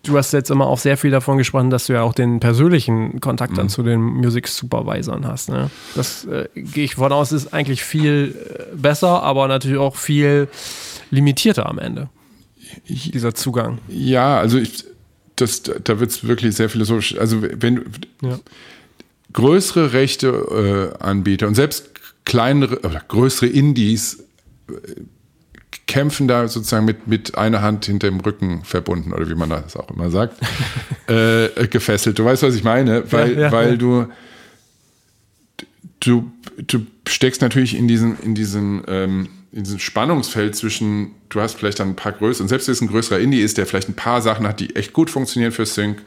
du hast jetzt immer auch sehr viel davon gesprochen, dass du ja auch den persönlichen Kontakt dann mhm. zu den Music Supervisern hast. Ne? Das äh, gehe ich von aus, ist eigentlich viel äh, besser, aber natürlich auch viel limitierter am Ende. Dieser Zugang. Ja, also ich, das, da wird es wirklich sehr philosophisch. Also wenn ja. größere Rechte äh, Anbieter und selbst kleinere oder größere Indies äh, kämpfen da sozusagen mit, mit einer Hand hinter dem Rücken verbunden oder wie man das auch immer sagt, äh, gefesselt. Du weißt, was ich meine, weil, ja, ja, weil ja. du du du steckst natürlich in diesem in diesem ähm, in diesem Spannungsfeld zwischen, du hast vielleicht dann ein paar größere, und selbst wenn es ein größerer Indie ist, der vielleicht ein paar Sachen hat, die echt gut funktionieren für Sync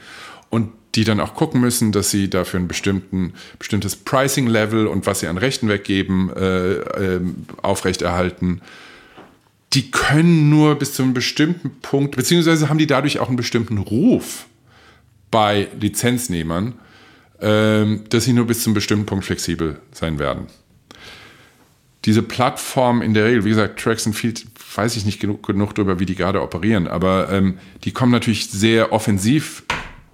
und die dann auch gucken müssen, dass sie dafür ein bestimmten, bestimmtes Pricing-Level und was sie an Rechten weggeben, äh, äh, aufrechterhalten die können nur bis zu einem bestimmten Punkt, beziehungsweise haben die dadurch auch einen bestimmten Ruf bei Lizenznehmern, ähm, dass sie nur bis zu einem bestimmten Punkt flexibel sein werden. Diese Plattform in der Regel, wie gesagt, Tracks and Field, weiß ich nicht genug, genug darüber, wie die gerade operieren, aber ähm, die kommen natürlich sehr offensiv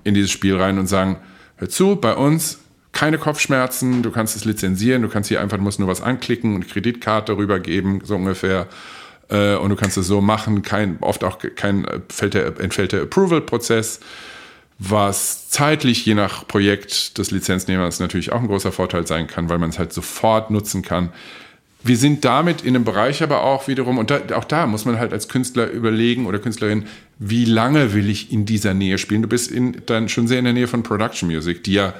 in dieses Spiel rein und sagen, hör zu, bei uns keine Kopfschmerzen, du kannst es lizenzieren, du kannst hier einfach, musst nur was anklicken und Kreditkarte rübergeben, so ungefähr äh, und du kannst es so machen, kein, oft auch kein der, entfällt der Approval-Prozess, was zeitlich je nach Projekt des Lizenznehmers natürlich auch ein großer Vorteil sein kann, weil man es halt sofort nutzen kann. Wir sind damit in einem Bereich aber auch wiederum, und da, auch da muss man halt als Künstler überlegen oder Künstlerin, wie lange will ich in dieser Nähe spielen? Du bist in, dann schon sehr in der Nähe von Production Music, die ja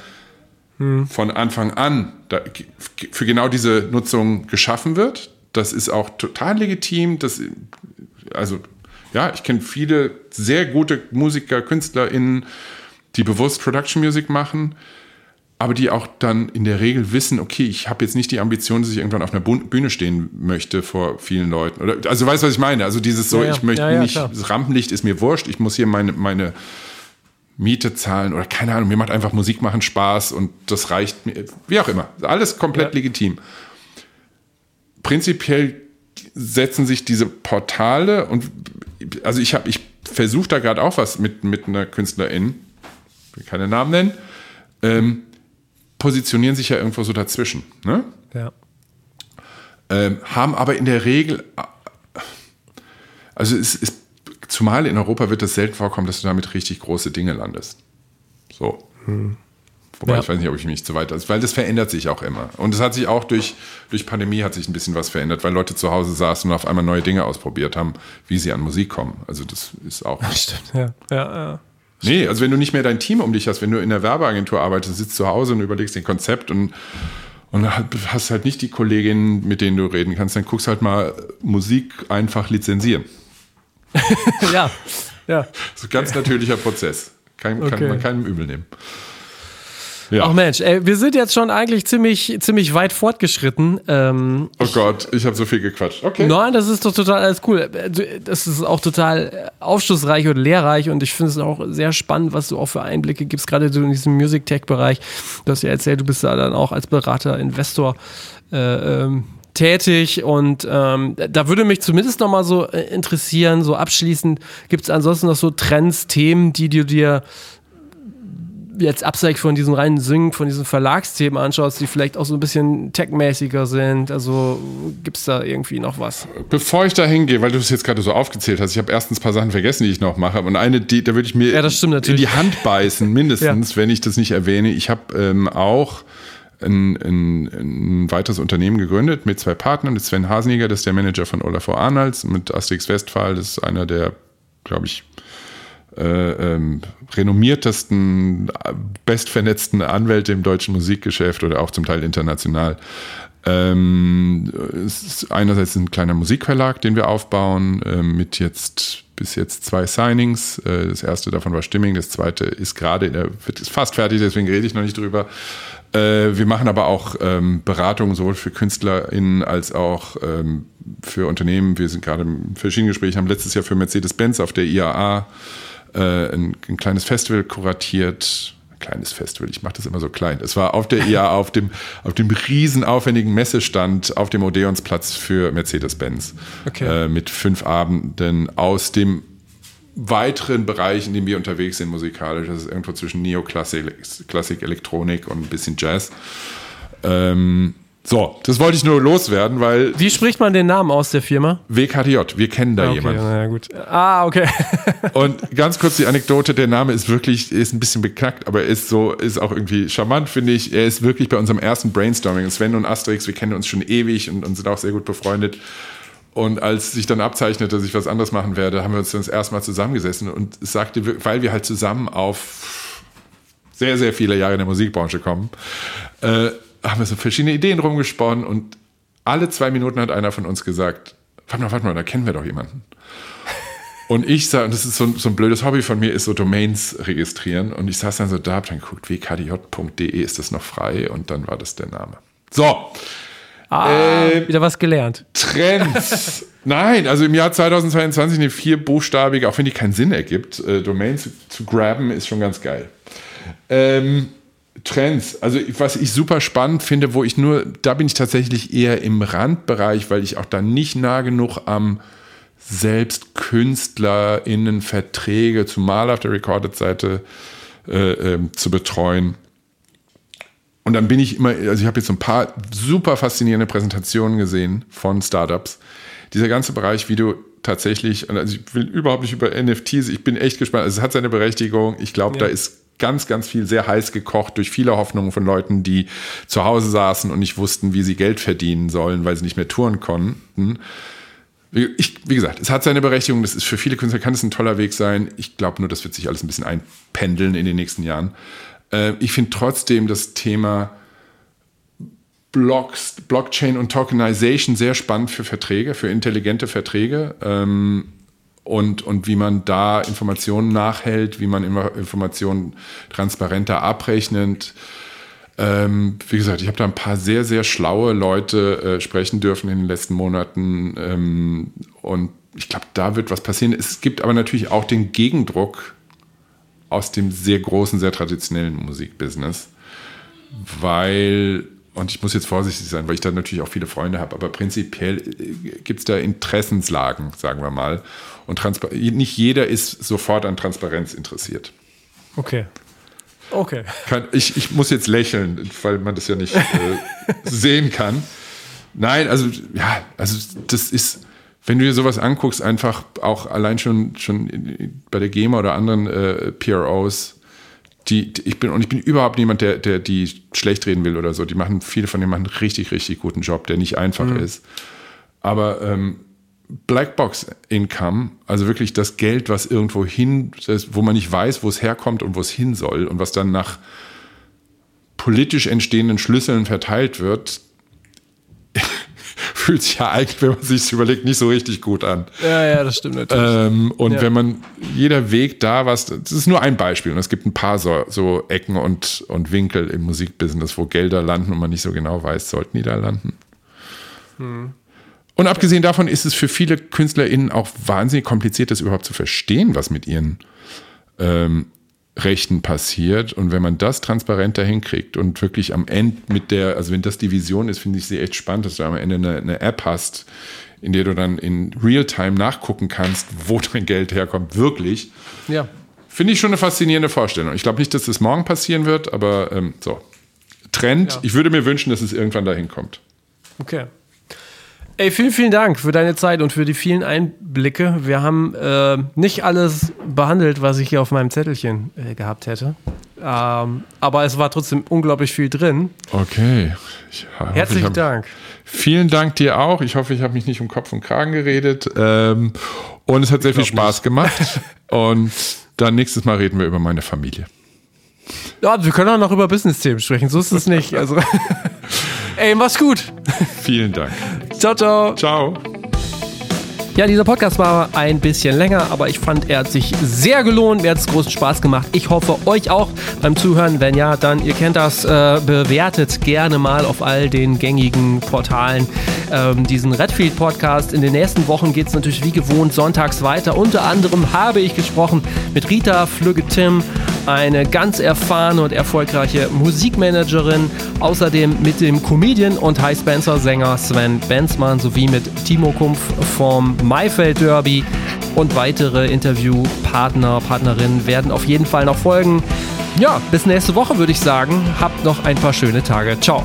hm. von Anfang an da, für genau diese Nutzung geschaffen wird. Das ist auch total legitim. Das, also, ja, ich kenne viele sehr gute Musiker, KünstlerInnen, die bewusst Production Music machen, aber die auch dann in der Regel wissen, okay, ich habe jetzt nicht die Ambition, dass ich irgendwann auf einer Bühne stehen möchte vor vielen Leuten. Oder, also weißt du, was ich meine? Also dieses so, ja, ich möchte ja, ja, nicht, klar. das Rampenlicht ist mir wurscht, ich muss hier meine, meine Miete zahlen oder keine Ahnung, mir macht einfach Musik machen Spaß und das reicht mir, wie auch immer. Alles komplett legitim prinzipiell setzen sich diese Portale und also ich habe, ich versuche da gerade auch was mit, mit einer Künstlerin, ich will keine Namen nennen, ähm, positionieren sich ja irgendwo so dazwischen. Ne? Ja. Ähm, haben aber in der Regel, also es ist, zumal in Europa wird es selten vorkommen, dass du damit richtig große Dinge landest. So. Wobei Ja. ich weiß nicht, ob ich mich zu weit, also, weil das verändert sich auch immer. Und es hat sich auch durch, durch Pandemie hat sich ein bisschen was verändert, weil Leute zu Hause saßen und auf einmal neue Dinge ausprobiert haben, wie sie an Musik kommen. Also das ist auch. Stimmt. Ja, ja, ja. Nee, also wenn du nicht mehr dein Team um dich hast, wenn du in der Werbeagentur arbeitest, sitzt zu Hause und überlegst den Konzept und, und hast halt nicht die Kolleginnen, mit denen du reden kannst, dann guckst halt mal Musik einfach lizenzieren. ja. ja. Das ist ein ganz natürlicher Prozess. Kann, kann Okay. man keinem übel nehmen. Ja. Ach Mensch, ey, wir sind jetzt schon eigentlich ziemlich, ziemlich weit fortgeschritten. Ähm, oh Gott, ich habe so viel gequatscht. Okay. Nein, das ist doch total alles cool. Das ist auch total aufschlussreich und lehrreich und ich finde es auch sehr spannend, was du auch für Einblicke gibst, gerade so in diesem Music Tech-Bereich. Du hast ja erzählt, du bist da dann auch als Berater, Investor äh, ähm, tätig und ähm, da würde mich zumindest noch mal so äh, interessieren, so abschließend, gibt es ansonsten noch so Trends, Themen, die du dir jetzt abseits von diesen reinen Singen, von diesen Verlagsthemen anschaust, die vielleicht auch so ein bisschen techmäßiger sind? Also gibt es da irgendwie noch was? Bevor ich da hingehe, weil du es jetzt gerade so aufgezählt hast, ich habe erstens ein paar Sachen vergessen, die ich noch mache. Und eine, die, da würde ich mir Ja, in die Hand beißen, mindestens, wenn ich das nicht erwähne. Ich habe ähm, auch ein, ein, ein weiteres Unternehmen gegründet mit zwei Partnern. Das ist Sven Haseniger, das ist der Manager von Olaf. Arnolds, mit Asterix Westphal, das ist einer der, glaube ich, äh, ähm, renommiertesten, äh, bestvernetzten Anwälte im deutschen Musikgeschäft oder auch zum Teil international. Ähm, es ist einerseits ein kleiner Musikverlag, den wir aufbauen, ähm, mit jetzt bis jetzt zwei Signings. Äh, das erste davon war Stimming, das zweite ist gerade, ist fast fertig, deswegen rede ich noch nicht drüber. Äh, wir machen aber auch ähm, Beratungen sowohl für KünstlerInnen als auch ähm, für Unternehmen. Wir sind gerade in verschiedenen Gesprächen, haben letztes Jahr für Mercedes-Benz auf der IAA äh, ein, ein kleines Festival kuratiert. Ein kleines Festival, ich mache das immer so klein. Es war auf der IAA, auf dem, auf dem riesen aufwendigen Messestand auf dem Odeonsplatz für Mercedes-Benz. Okay. Äh, mit fünf Abenden aus dem weiteren Bereich, in dem wir unterwegs sind musikalisch. Das ist irgendwo zwischen Neoklassik, Klassik, Elektronik und ein bisschen Jazz. Ähm, so, das wollte ich nur loswerden, weil Wie spricht man den Namen aus der Firma? WKDJ, wir kennen da Okay, jemanden. na ja, gut. Ah, okay. Und ganz kurz die Anekdote, der Name ist wirklich, ist ein bisschen beknackt, aber ist so, ist auch irgendwie charmant, finde ich. Er ist wirklich bei unserem ersten Brainstorming. Sven und Asterix, wir kennen uns schon ewig und, und sind auch sehr gut befreundet. Und als sich dann abzeichnete, dass ich was anderes machen werde, haben wir uns dann das erste Mal zusammengesessen und es sagte, weil wir halt zusammen auf sehr, sehr viele Jahre in der Musikbranche kommen, äh, haben wir so verschiedene Ideen rumgesponnen und alle zwei Minuten hat einer von uns gesagt, warte mal, warte mal, da kennen wir doch jemanden. Und ich sah, und das ist so, ein- so ein blödes Hobby von mir, ist so Domains registrieren. Und ich saß dann so da, hab dann geguckt, wkdj.de, ist das noch frei? Und dann war das der Name. So, Ah, Äh, wieder was gelernt. Trends. Nein, also im Jahr 2022 eine vierbuchstabige, auch wenn die keinen Sinn ergibt, äh, Domain zu, zu graben, ist schon ganz geil. Ähm, Trends, also was ich super spannend finde, wo ich nur, da bin ich tatsächlich eher im Randbereich, weil ich auch da nicht nah genug am selbst KünstlerInnen Verträge, zumal auf der Recorded-Seite äh, ähm, zu betreuen. Und dann bin ich immer, also ich habe jetzt ein paar super faszinierende Präsentationen gesehen von Startups. Dieser ganze Bereich, wie du tatsächlich, also ich will überhaupt nicht über NFTs, ich bin echt gespannt. Also es hat seine Berechtigung. Ich glaube, Ja. da ist ganz, ganz viel sehr heiß gekocht durch viele Hoffnungen von Leuten, die zu Hause saßen und nicht wussten, wie sie Geld verdienen sollen, weil sie nicht mehr touren konnten. Ich, wie gesagt, es hat seine Berechtigung. Das ist für viele Künstler kann es ein toller Weg sein. Ich glaube nur, das wird sich alles ein bisschen einpendeln in den nächsten Jahren. Äh, ich finde trotzdem das Thema Blocks, Blockchain und Tokenization sehr spannend für Verträge, für intelligente Verträge. Ähm, und, und wie man da Informationen nachhält, wie man Informationen transparenter abrechnet. Ähm, wie gesagt, ich habe da ein paar sehr, sehr schlaue Leute äh, sprechen dürfen in den letzten Monaten. Ähm, und ich glaube, da wird was passieren. Es gibt aber natürlich auch den Gegendruck aus dem sehr großen, sehr traditionellen Musikbusiness, weil und ich muss jetzt vorsichtig sein, weil ich da natürlich auch viele Freunde habe, aber prinzipiell äh, gibt es da Interessenslagen, sagen wir mal. Und nicht jeder ist sofort an Transparenz interessiert. Okay. Okay. Kann, ich, ich muss jetzt lächeln, weil man das ja nicht äh, sehen kann. Nein, also ja, also das ist, wenn du dir sowas anguckst, einfach auch allein schon, schon bei der GEMA oder anderen äh, PROs, die, die, ich bin und ich bin überhaupt niemand, der, der die schlecht reden will oder so. Die machen, viele von denen machen einen richtig, richtig guten Job, der nicht einfach mhm. ist. Aber ähm, Blackbox Income, also wirklich das Geld, was irgendwo hin, das, wo man nicht weiß, wo es herkommt und wo es hin soll und was dann nach politisch entstehenden Schlüsseln verteilt wird, fühlt sich ja eigentlich, wenn man sich überlegt, nicht so richtig gut an. Ja, ja, das stimmt natürlich. Ähm, und ja. wenn man jeder Weg da was, das ist nur ein Beispiel und es gibt ein paar so, so Ecken und, und Winkel im Musikbusiness, wo Gelder landen und man nicht so genau weiß, sollten die da landen. Hm. Und abgesehen davon ist es für viele KünstlerInnen auch wahnsinnig kompliziert, das überhaupt zu verstehen, was mit ihren ähm, Rechten passiert. Und wenn man das transparenter hinkriegt und wirklich am Ende mit der, also wenn das die Vision ist, finde ich sie echt spannend, dass du am Ende eine, eine App hast, in der du dann in Realtime nachgucken kannst, wo dein Geld herkommt, wirklich. Ja. Finde ich schon eine faszinierende Vorstellung. Ich glaube nicht, dass das morgen passieren wird, aber ähm, so. Trend. Ja. Ich würde mir wünschen, dass es irgendwann dahin kommt. Okay. Ey, vielen, vielen Dank für deine Zeit und für die vielen Einblicke. Wir haben äh, nicht alles behandelt, was ich hier auf meinem Zettelchen äh, gehabt hätte. Ähm, aber es war trotzdem unglaublich viel drin. Okay. Ich hoffe, Herzlichen hab, Dank. Vielen Dank dir auch. Ich hoffe, ich habe mich nicht um Kopf und Kragen geredet. Ähm, und es hat sehr viel Spaß nicht. gemacht. und dann nächstes Mal reden wir über meine Familie. Ja, wir können auch noch über Business-Themen sprechen. So ist es nicht. Also. Ey, mach's gut. Vielen Dank. Ciao, ciao. Ciao. Ja, dieser Podcast war ein bisschen länger, aber ich fand, er hat sich sehr gelohnt. Mir hat es großen Spaß gemacht. Ich hoffe, euch auch beim Zuhören. Wenn ja, dann, ihr kennt das, äh, bewertet gerne mal auf all den gängigen Portalen ähm, diesen Redfield Podcast. In den nächsten Wochen geht es natürlich wie gewohnt sonntags weiter. Unter anderem habe ich gesprochen mit Rita Flügge-Tim, eine ganz erfahrene und erfolgreiche Musikmanagerin. Außerdem mit dem Comedian und High Spencer Sänger Sven Benzmann sowie mit Timo Kumpf vom Maifeld Derby und weitere Interviewpartner, Partnerinnen werden auf jeden Fall noch folgen. Ja, bis nächste Woche würde ich sagen. Habt noch ein paar schöne Tage. Ciao.